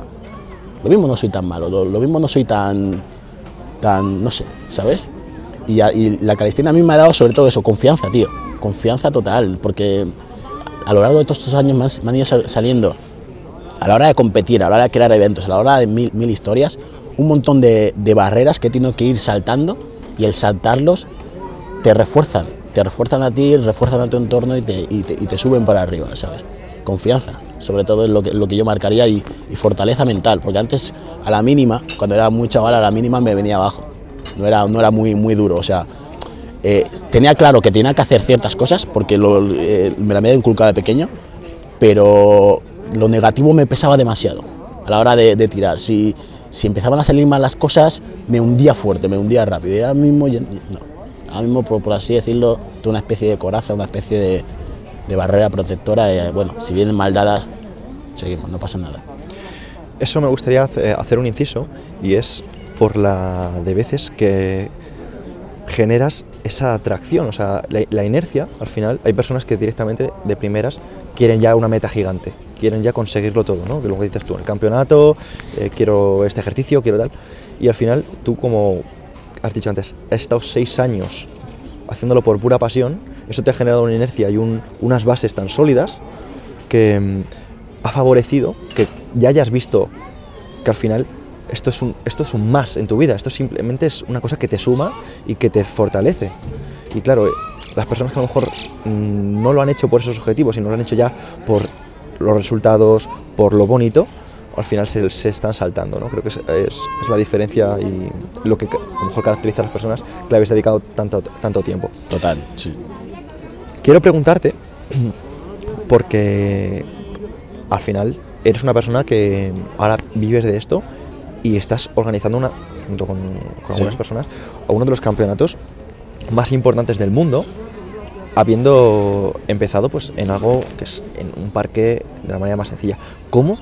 lo mismo no soy tan malo, lo, lo mismo no soy tan, tan, no sé, ¿sabes? Y, la calistenia a mí me ha dado sobre todo eso, confianza, tío, confianza total, porque a lo largo de todos estos años me han, ido saliendo, a la hora de competir, a la hora de crear eventos, a la hora de mil, mil historias, un montón de, barreras que tengo que ir saltando y el saltarlos te refuerzan, te refuerzan a ti, refuerzan a tu entorno y te suben para arriba, ¿sabes? Confianza, sobre todo es lo que, lo que yo marcaría y, y, fortaleza mental, porque antes a la mínima, cuando era muy chaval, a la mínima me venía abajo, no era, no era muy, muy duro, o sea, eh, tenía claro que tenía que hacer ciertas cosas porque lo, eh, me la había inculcado de pequeño, pero lo negativo me pesaba demasiado a la hora de, tirar. Si, si, empezaban a salir mal las cosas, me hundía fuerte, me hundía rápido. Y ahora mismo, ahora mismo por, así decirlo, tengo una especie de coraza, una especie de, barrera protectora. Y, bueno, si vienen mal dadas, seguimos, no pasa nada. Eso me gustaría hacer un inciso y es por la de veces que generas esa atracción, o sea, la, inercia, al final, hay personas que directamente de primeras quieren ya una meta gigante, quieren ya conseguirlo todo, ¿no? Que luego dices tú, el campeonato, eh, quiero este ejercicio, quiero tal, y al final tú como has dicho antes, has estado seis años haciéndolo por pura pasión, eso te ha generado una inercia y un, unas bases tan sólidas que mmm, ha favorecido que ya hayas visto que al final esto es, un, esto es un más en tu vida, esto simplemente es una cosa que te suma y que te fortalece. Y claro, las personas que a lo mejor mmm, no lo han hecho por esos objetivos, sino lo han hecho ya por los resultados, por lo bonito, al final se, se están saltando. ¿no? Creo que es, es, es, la diferencia y lo que a lo mejor caracteriza a las personas que le habéis dedicado tanto, tanto tiempo. Total, sí. Quiero preguntarte, *clears throat* porque al final eres una persona que ahora vives de esto y estás organizando una, junto con, con sí. algunas personas uno de los campeonatos más importantes del mundo habiendo empezado pues en algo que es en un parque de la manera más sencilla. Cómo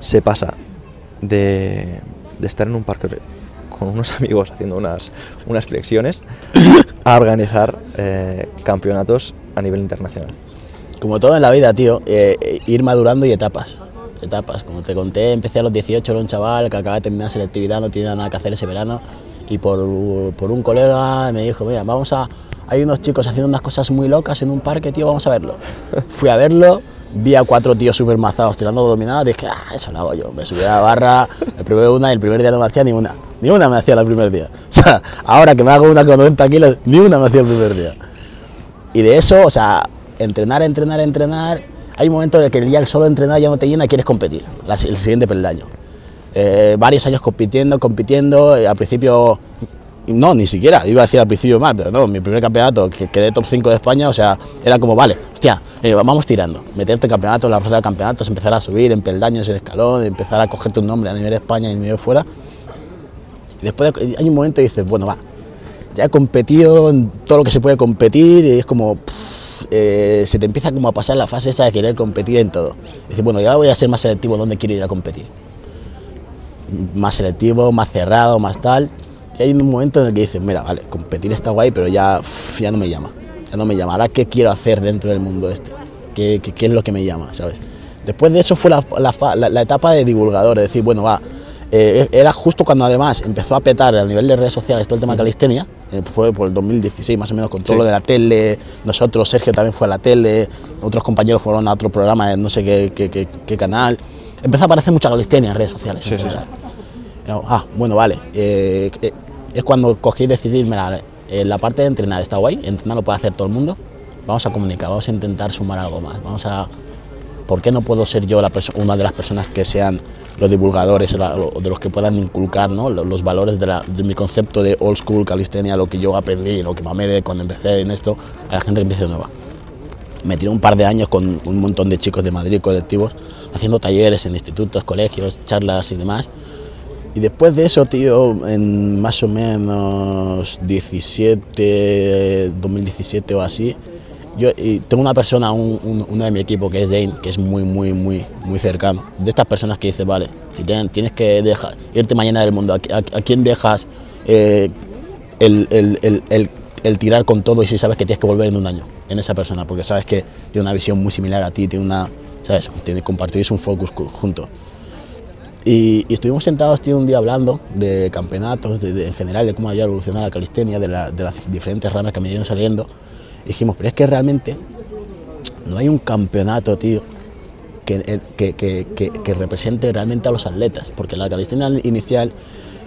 se pasa de, de estar en un parque con unos *laughs* amigos haciendo unas, unas flexiones a organizar eh, campeonatos a nivel internacional como todo en la vida tío eh, ir madurando y etapas etapas. Como te conté, empecé a los 18, era un chaval que acaba de terminar selectividad, no tenía nada que hacer ese verano. Y por, por un colega me dijo, mira, vamos a... Hay unos chicos haciendo unas cosas muy locas en un parque, tío, vamos a verlo. *laughs* Fui a verlo, vi a cuatro tíos súper mazados tirando dominadas, dije, ah, eso lo hago yo. Me subí a la barra, me probé una y el primer día no me hacía ni una. Ni una me hacía el primer día. *laughs* O sea, ahora que me hago una con 90 kilos, ni una me hacía el primer día. Y de eso, o sea, entrenar, entrenar, entrenar, hay momentos en el que ya el solo entrenar ya no te llena y quieres competir, el siguiente peldaño. Eh, varios años compitiendo, compitiendo, eh, al principio no, ni siquiera, iba a decir al principio mal, pero no, mi primer campeonato, que quedé top 5 de España, o sea, era como, vale, hostia, eh, vamos tirando, meterte en campeonato, la rueda de campeonatos, empezar a subir en peldaños, en escalón, empezar a cogerte un nombre a nivel de España y a nivel fuera. Y después hay un momento y dices, bueno, va, ya he competido en todo lo que se puede competir y es como, eh, se te empieza como a pasar la fase esa de querer competir en todo. Dices, bueno, ya voy a ser más selectivo dónde quiero ir a competir. Más selectivo, más cerrado, más tal. Y hay un momento en el que dices, mira, vale, competir está guay, pero ya, ya no me llama. Ya no me llama. Ahora, ¿qué quiero hacer dentro del mundo este? ¿Qué, qué, es lo que me llama, sabes? Después de eso fue la, la la- etapa de divulgador, es decir, bueno, va, eh, era justo cuando además empezó a petar a nivel de redes sociales todo el tema de calistenia, eh, fue por el 2016 más o menos, con todo Sí. lo de la tele, nosotros, Sergio también fue a la tele, otros compañeros fueron a otro programa de no sé qué, qué- qué- qué canal, empezó a aparecer mucha calistenia en redes sociales. Sí, sí, Ah, bueno, vale. eh, es cuando cogí y decidí, mira, la parte de entrenar está guay, entrenar lo puede hacer todo el mundo, vamos a comunicar, vamos a intentar sumar algo más, vamos a... ¿Por qué no puedo ser yo la una de las personas que sean los divulgadores de los que puedan inculcar los valores de, mi concepto de old school calistenia, lo que yo aprendí, lo que mamé cuando empecé en esto, a la gente que empiece nueva? Me tiré un par de años con un montón de chicos de Madrid, colectivos, haciendo talleres en institutos, colegios, charlas y demás. Y después de eso, tío, en más o menos 17, 2017 o así, yo y tengo una persona, un- un- uno de mi equipo que es Dane, que es muy, muy, muy, muy cercano. De estas personas que dice, vale, si tien- tienes que dejar, irte mañana del mundo, ¿a, qui- a- a quién dejas eh, el, el- el- el- tirar con todo y si sabes que tienes que volver en un año? En esa persona, porque sabes que tiene una visión muy similar a ti, tiene una, ¿sabes? Tiene, compartís un focus cu- juntos. Y, estuvimos sentados tío, un día hablando de campeonatos, de, en general, de cómo había evolucionado la calistenia, de, de las diferentes ramas que me iban saliendo. Dijimos, pero es que realmente no hay un campeonato, tío, que, eh, que, que- que- que represente realmente a los atletas, porque la calistenia inicial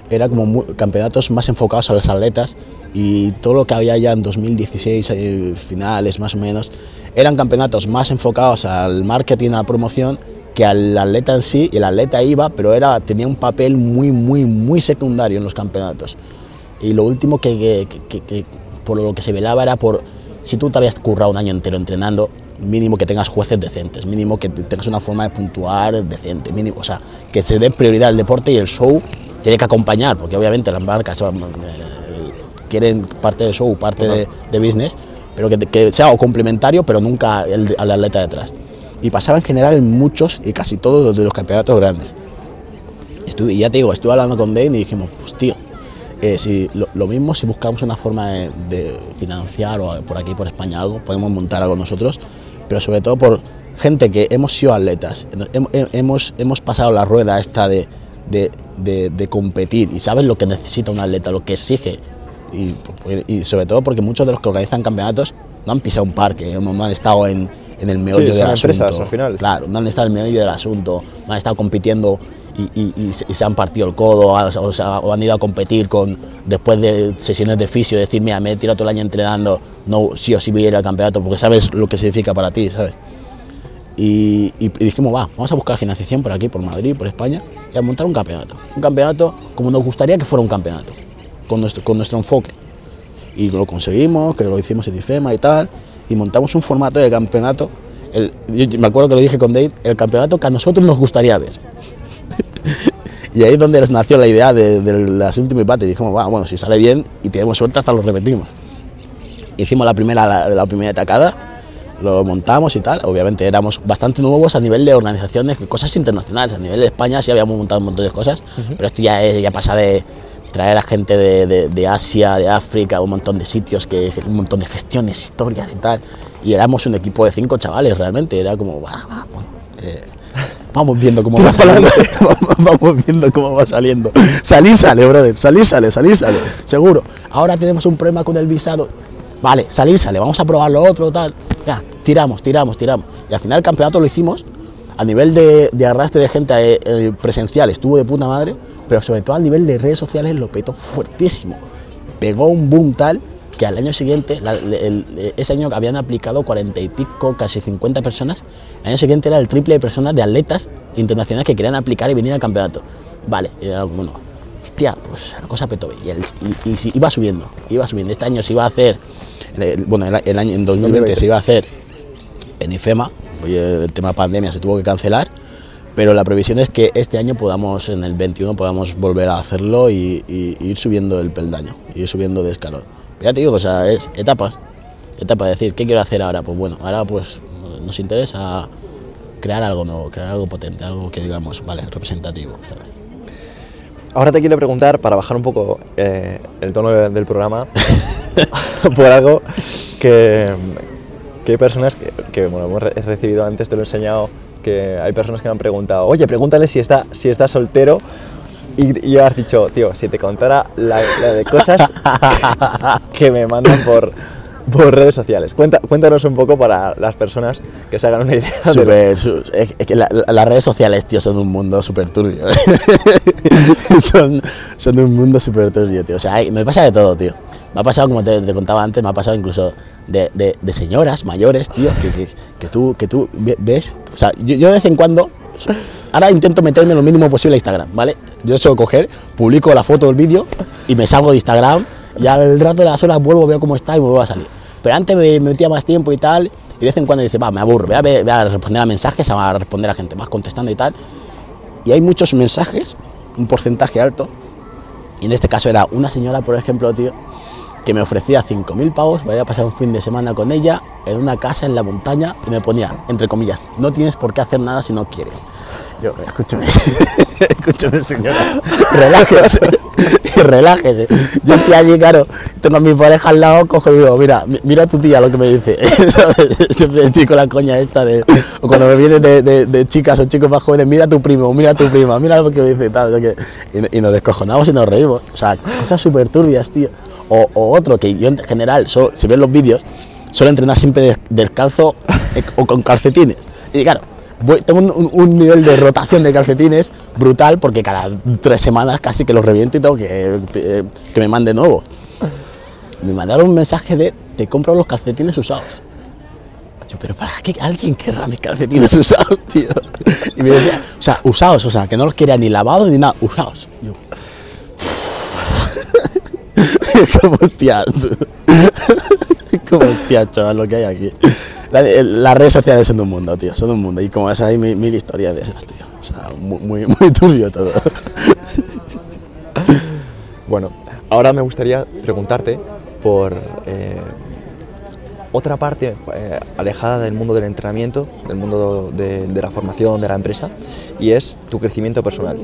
era como campeonatos más enfocados a los atletas y todo lo que había ya en 2016, eh, finales más o menos, eran campeonatos más enfocados al marketing, a la promoción, que al atleta en sí, y el atleta iba, pero era, tenía un papel muy, muy, muy secundario en los campeonatos. Y lo último que, que- que- que- por lo que se velaba era por si tú te habías currado un año entero entrenando, mínimo que tengas jueces decentes, mínimo que tengas una forma de puntuar decente, mínimo, o sea, que se dé prioridad al deporte y el show tiene que acompañar, porque obviamente las marcas eh, quieren parte del show, parte de, de business, pero que, que sea o complementario, pero nunca el, al atleta detrás. Y pasaba en general en muchos y casi todos de los campeonatos grandes. Estuve, y ya te digo, estuve hablando con Dane y dijimos, pues tío, eh, si, lo, lo mismo si buscamos una forma de, de financiar o por aquí por España algo, podemos montar algo nosotros, pero sobre todo por gente que hemos sido atletas, hem- hem- hemos, hemos pasado la rueda esta de, de, de- competir y sabes lo que necesita un atleta, lo que exige. Y, y sobre todo porque muchos de los que organizan campeonatos no han pisado un parque, no, no han estado en, en el meollo Sí, del asunto. empresas, al final. Claro, no han estado en el medio del asunto, no han estado compitiendo y, se- han partido el codo o, han ido a competir con después de sesiones de fisio, decir, mira, me he tirado todo el año entrenando, no, sí o sí voy a ir al campeonato porque sabes lo que significa para ti, ¿sabes? Y, dijimos, va, vamos a buscar financiación por aquí, por Madrid, por España, y a montar un campeonato. Un campeonato como nos gustaría que fuera un campeonato, con nuestro, con nuestro enfoque. Y lo conseguimos, que lo hicimos en IFEMA y tal, y montamos un formato de campeonato. Me acuerdo que lo dije con Dave, el campeonato que a nosotros nos gustaría ver. Y ahí es donde nació la idea de, de las Battle. Y dijimos, "Va, bueno, si sale bien y tenemos suerte, hasta lo repetimos. Hicimos la primera, la, la primera atacada, lo montamos y tal. Obviamente éramos bastante nuevos a nivel de organizaciones, cosas internacionales. A nivel de España sí habíamos montado un montón de cosas, pero esto ya, es- ya pasa de traer a gente de, de- de Asia, de África, un montón de sitios, que, un montón de gestiones, historias y tal. Y éramos un equipo de cinco chavales realmente. Era como, bueno, eh, vamos viendo cómo *laughs* va saliendo. *laughs* vamos viendo cómo va saliendo. Salir sale, brother. Salir sale, salir sale. Seguro. Ahora tenemos un problema con el visado. Vale, salir sale. Vamos a probar lo otro, tal. Ya, tiramos, tiramos, tiramos. Y al final el campeonato lo hicimos. A nivel de, de arrastre de gente eh, eh, presencial estuvo de puta madre, pero sobre todo a nivel de redes sociales lo petó fuertísimo. Pegó un boom tal que al año siguiente, ese año habían aplicado cuarenta y pico, casi 50 personas. El año siguiente era el triple de personas de atletas internacionales que querían aplicar y venir al campeonato. Vale, y era bueno, hostia, pues la cosa petó. Y, iba subiendo, iba subiendo. Este año se iba a hacer, bueno, el, el año en 2020 se iba a hacer en IFEMA, el tema pandemia se tuvo que cancelar, pero la previsión es que este año podamos, en el 21, podamos volver a hacerlo y, y ir subiendo el peldaño, ir subiendo de escalón. Ya te digo, o sea, es etapas, etapas, decir, ¿qué quiero hacer ahora? Pues bueno, ahora pues nos interesa crear algo nuevo, crear algo potente, algo que digamos, vale, representativo. Ahora te quiero preguntar, para bajar un poco eh, el tono de- del programa, *laughs* por algo que, que hay personas que, que, bueno, hemos re- he recibido antes, te lo he enseñado, que hay personas que me han preguntado, oye, pregúntale si está, si está soltero. Y, y has dicho, tío, si te contara la, la de cosas *laughs* que me mandan por, por redes sociales. Cuenta, cuéntanos un poco para las personas que se hagan una idea. de lo- Súper, su- es- es que la- la- las redes sociales, tío, son un mundo súper turbio. *laughs* son, son un mundo súper turbio, tío. O sea, hay- me pasa de todo, tío. Me ha pasado, como te, te contaba antes, me ha pasado incluso de, de- de señoras mayores, tío, que, que- que tú, que tú ve- ves. O sea, yo, yo de vez en cuando, ahora intento meterme lo mínimo posible a Instagram, ¿vale? Yo suelo coger, publico la foto el vídeo y me salgo de Instagram y al rato de las horas vuelvo, veo cómo está y me vuelvo a salir. Pero antes me me metía más tiempo y tal, y de vez en cuando dice, va, me aburro, voy a, ver- voy a responder a mensajes, a responder a gente más contestando y tal. Y hay muchos mensajes, un porcentaje alto, y en este caso era una señora, por ejemplo, tío, que me ofrecía 5.000 pavos para ir a pasar un fin de semana con ella en una casa en la montaña y me ponía, entre comillas, no tienes por qué hacer nada si no quieres. Yo, escúchame, *laughs* escúchame señora, relájese, *laughs* relájese. Yo estoy allí, claro, tengo a mi pareja al lado, cojo y digo, mira, mi- mira tu tía lo que me dice. *laughs* Siempre estoy con la coña esta de, o cuando me vienen de, chicas o chicos más jóvenes, mira a tu primo, mira a tu prima, mira lo que me dice, tal, qué. y, nos descojonamos y nos reímos. O sea, cosas súper turbias, tío. O, otro, que yo en general, so- si ves los vídeos, suelo entrenar siempre des- descalzo eh, o con calcetines. Y claro, tengo un, nivel de rotación de calcetines brutal porque cada tres semanas casi que los reviento y tengo que, eh, me mande nuevo. Me mandaron un mensaje de te compro los calcetines usados. Yo, pero ¿para qué alguien querrá mis calcetines usados, tío? Y me decía, o sea, usados, o sea, que no los quería ni lavados ni nada, usados. Yo, *laughs* como hostia, *laughs* como hostia, chaval, lo que hay aquí. La- las redes sociales son un mundo, tío, son un mundo. Y como ves, hay mil, historias de esas, tío. O sea, muy, *laughs* muy, turbio todo. *laughs* Bueno, ahora me gustaría preguntarte por eh, otra parte eh, alejada del mundo del entrenamiento, del mundo de, de la formación de la empresa, y es tu crecimiento personal.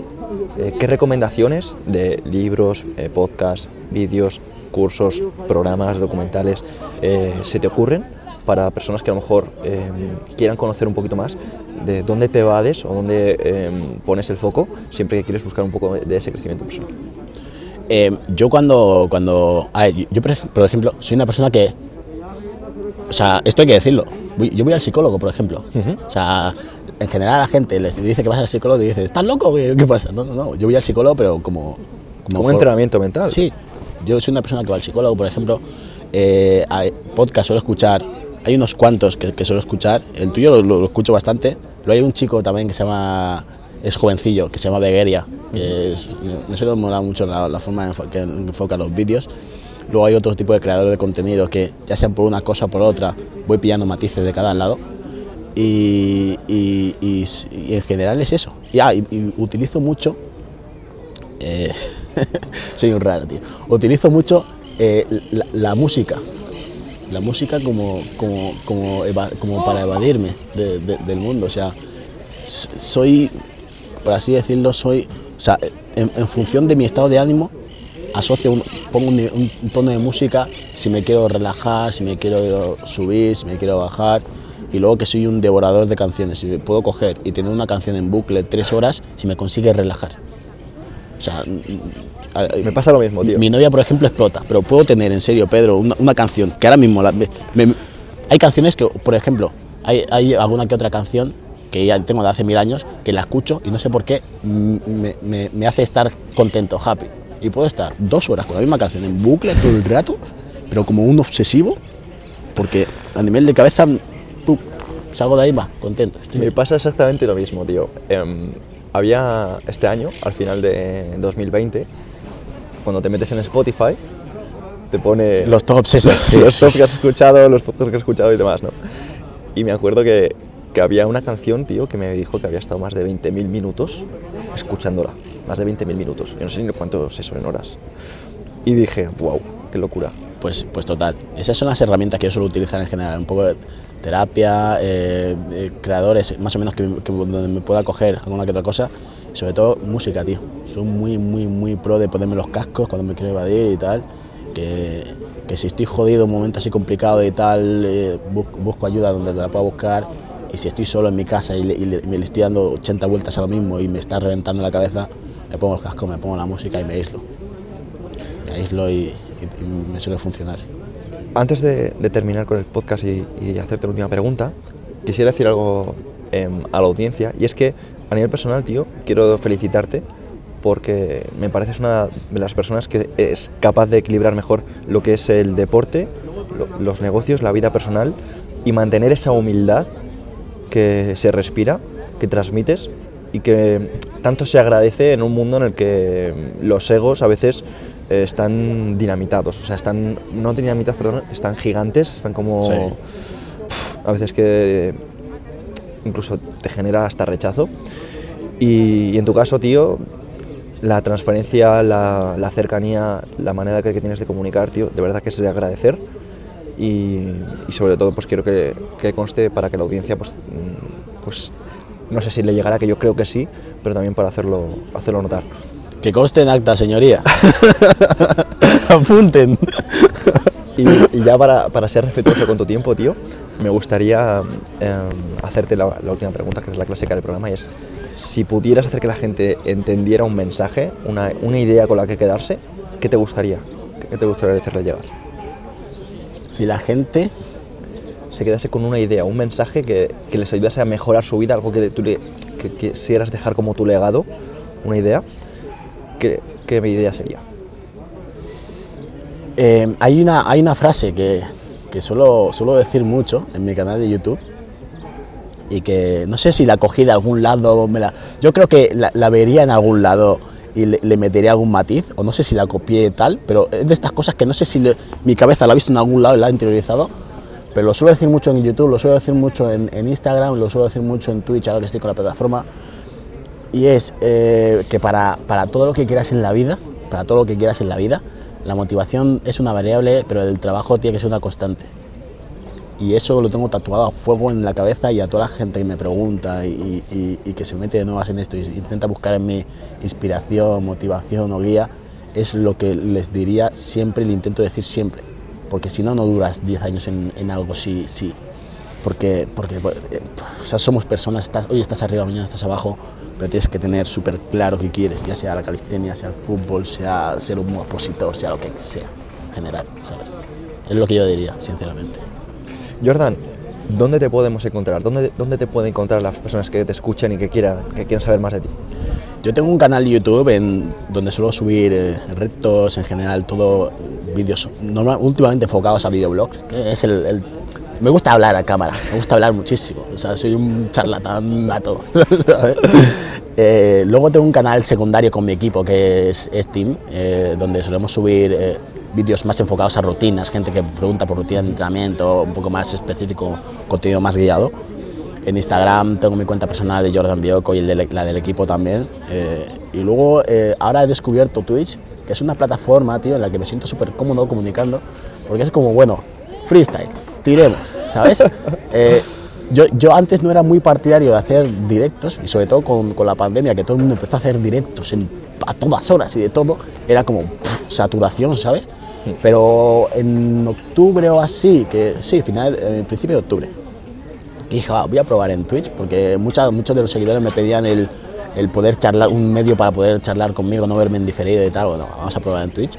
Eh, ¿Qué recomendaciones de libros, podcasts, vídeos, cursos, programas, documentales se te ocurren para personas que a lo mejor eh, quieran conocer un poquito más de dónde te vades o dónde eh, pones el foco siempre que quieres buscar un poco de ese crecimiento personal? Eh, yo cuando, cuando a ver, yo por ej- por ejemplo soy una persona que, o sea, esto hay que decirlo. Yo voy al psicólogo, por ejemplo. O sea, en general a la gente les dice que vas al psicólogo y dice, ¿estás loco? ¿Qué, pasa? No, no, no. Yo voy al psicólogo, pero como Como un entrenamiento mental. Sí, yo soy una persona que va al psicólogo, por ejemplo, eh, podcast suelo escuchar, hay unos cuantos que, que suelo escuchar, el tuyo lo, lo- lo escucho bastante, luego hay un chico también que se llama, es jovencillo, que se llama Begueria, que es, me, me suele molar mucho la, la forma en que enfoca los vídeos. Luego hay otro tipo de creadores de contenido que, ya sean por una cosa o por otra, voy pillando matices de cada lado. Y, y- y y en general es eso. Ah, y utilizo mucho eh, *laughs* soy un raro, tío. Utilizo mucho eh, la, la música. La música como, como, como, eva- como para evadirme de- de- del mundo. O sea, soy, por así decirlo, soy. O sea, en, en función de mi estado de ánimo, asocio un, pongo un, un- un tono de música si me quiero relajar, si me quiero subir, si me quiero bajar. Y luego que soy un devorador de canciones. Si puedo coger y tener una canción en bucle tres horas, si me consigue relajar. O sea, mm, a- Me pasa lo mismo, tío. mi novia, por ejemplo, explota, pero puedo tener, en serio, Pedro, una, una canción que ahora mismo... la- me- me- hay canciones que, por ejemplo, hay, hay alguna que otra canción que ya tengo de hace mil años, que la escucho y no sé por qué mm, me, me- me hace estar contento, happy. Y puedo estar dos horas con la misma canción en bucle todo el rato, pero como un obsesivo, porque a nivel de cabeza, ¡pum! salgo de ahí, va, contento. estoy Me bien. pasa exactamente lo mismo, tío. Em, había este año, al final de 2020, cuando te metes en Spotify, te pone Los tops esos, *laughs* sí, los tops que has escuchado, los podcasts que has escuchado y demás, ¿no? Y me acuerdo que, que había una canción, tío, que me dijo que había estado más de 20.000 minutos escuchándola. Más de 20.000 minutos. Yo no sé ni cuánto es eso en horas. Y dije, wow, qué locura. Pues, pues total. Esas son las herramientas que yo suelo utilizar en general. Un poco de terapia, eh, eh, creadores, más o menos donde me pueda coger alguna que otra cosa. Sobre todo música, tío. Soy muy, muy, muy pro de ponerme los cascos cuando me quiero evadir y tal. Que, que si estoy jodido, un momento así complicado y tal, eh, bus- busco ayuda donde te la pueda buscar. Y si estoy solo en mi casa y, le, me le estoy dando 80 vueltas a lo mismo y me está reventando la cabeza, me pongo los cascos, me pongo la música y me aíslo. Me aíslo y- y me suele funcionar. Antes de, de terminar con el podcast y, y hacerte la última pregunta, quisiera decir algo em, a la audiencia y es que a nivel personal, tío, quiero felicitarte porque me pareces una de las personas que es capaz de equilibrar mejor lo que es el deporte, lo- los negocios, la vida personal y mantener esa humildad que se respira, que transmites y que tanto se agradece en un mundo en el que los egos a veces eh, están dinamitados, o sea, están, no dinamitados, perdón, están gigantes, están como... Sí. a veces que incluso te genera hasta rechazo. Y, y en tu caso, tío, la transparencia, la, la cercanía, la manera que, que tienes de comunicar, tío, de verdad que es de agradecer. Y, y sobre todo, pues quiero que, que conste para que la audiencia, pues, mm, pues, no sé si le llegará, que yo creo que sí, pero también para hacerlo, hacerlo notar. Que conste en acta, señoría. *laughs* Apunten. Y, y ya para, para ser respetuoso con tu tiempo, tío, me gustaría em, hacerte la, la última pregunta, que es la clásica del programa, y es, si pudieras hacer que la gente entendiera un mensaje, una, una idea con la que quedarse, ¿qué te gustaría? ¿Qué te gustaría hacerle llegar? Si la gente Se quedase con una idea, un mensaje que, que les ayudase a mejorar su vida, algo que tú le, que quisieras dejar como tu legado, una idea, ¿qué, qué idea sería? Eh, hay, una, hay una frase que, que suelo, suelo decir mucho en mi canal de YouTube y que no sé si la cogí de algún lado, me la, yo creo que la, vería en algún lado y le, metería algún matiz, o no sé si la copié tal, pero es de estas cosas que no sé si mi cabeza la ha visto en algún lado y la ha interiorizado, pero lo suelo decir mucho en YouTube, lo suelo decir mucho en, en Instagram, lo suelo decir mucho en Twitch, ahora que estoy con la plataforma, y es eh, que para, para todo lo que quieras en la vida, para todo lo que quieras en la vida, la motivación es una variable, pero el trabajo tiene que ser una constante. Y eso lo tengo tatuado a fuego en la cabeza y a toda la gente que me pregunta y, y- y que se mete de nuevas en esto y intenta buscar en mí inspiración, motivación o guía, es lo que les diría siempre le intento decir siempre. Porque si no, no duras 10 años en, en algo si, si, porque, porque eh, o sea, somos personas, estás- hoy estás arriba, mañana estás abajo, pero tienes que tener súper claro qué quieres, ya sea la calistenia, sea el fútbol, sea ser un opositor, sea lo que sea, en general, ¿sabes? Es lo que yo diría, sinceramente. Jordan, ¿dónde te podemos encontrar? ¿Dónde, dónde te pueden encontrar las personas que te escuchan y que quieran, que quieran saber más de ti? Yo tengo un canal de YouTube en donde suelo subir eh, retos, en general, todo vídeos normal, últimamente enfocados a videoblogs, que es el, el- Me gusta hablar a cámara, me gusta hablar muchísimo, o sea, soy un charlatán nato. *laughs* Eh, luego tengo un canal secundario con mi equipo que es Steam, donde solemos subir eh, vídeos más enfocados a rutinas, gente que pregunta por rutina de entrenamiento, un poco más específico, contenido más guiado. En Instagram tengo mi cuenta personal de Jordan Bioco y la del equipo también. Eh, y luego eh, ahora he descubierto Twitch, que es una plataforma, tío, en la que me siento súper cómodo comunicando, porque es como, bueno, freestyle, tiremos, ¿sabes? *laughs* Eh, yo, yo antes no era muy partidario de hacer directos, y sobre todo con, con la pandemia, que todo el mundo empezó a hacer directos en- a todas horas y de todo, era como pff, saturación, ¿sabes? Pero en octubre o así, que sí, final, eh, principio de octubre, dije, "Va, voy a probar en Twitch, porque mucha- muchos de los seguidores me pedían el, el poder charlar, un medio para poder charlar conmigo, no verme en diferido y tal. Bueno, vamos a probar en Twitch.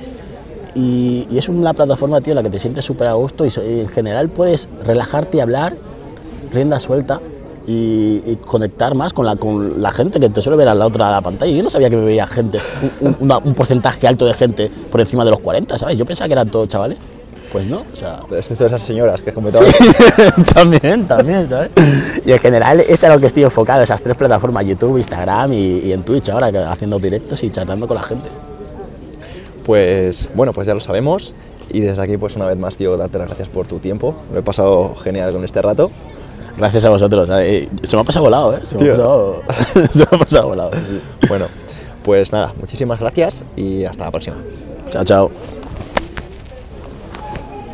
Y, y es una plataforma, tío, en la que te sientes súper a gusto y, en general puedes relajarte y hablar, rienda suelta y, y conectar más con la, con la gente que te suele ver a la otra la pantalla. Yo no sabía que me veía gente, un, un- una- un porcentaje alto de gente por encima de los 40, ¿sabes? Yo pensaba que eran todos chavales. pues no. O sea, Excepto esas señoras que como todo. *laughs* también, también, ¿sabes? Y en general es a lo que estoy enfocado, esas tres plataformas, YouTube, Instagram y, y en Twitch ahora, haciendo directos y charlando con la gente. Pues bueno, pues ya lo sabemos. Y desde aquí, pues una vez más, tío, darte las gracias por tu tiempo. Lo he pasado genial con este rato. Gracias a vosotros. eh, Se me ha pasado volado, ¿eh? Se me ha pasado, *laughs* se me ha pasado volado. Bueno, pues nada, muchísimas gracias y hasta la próxima. Chao, chao.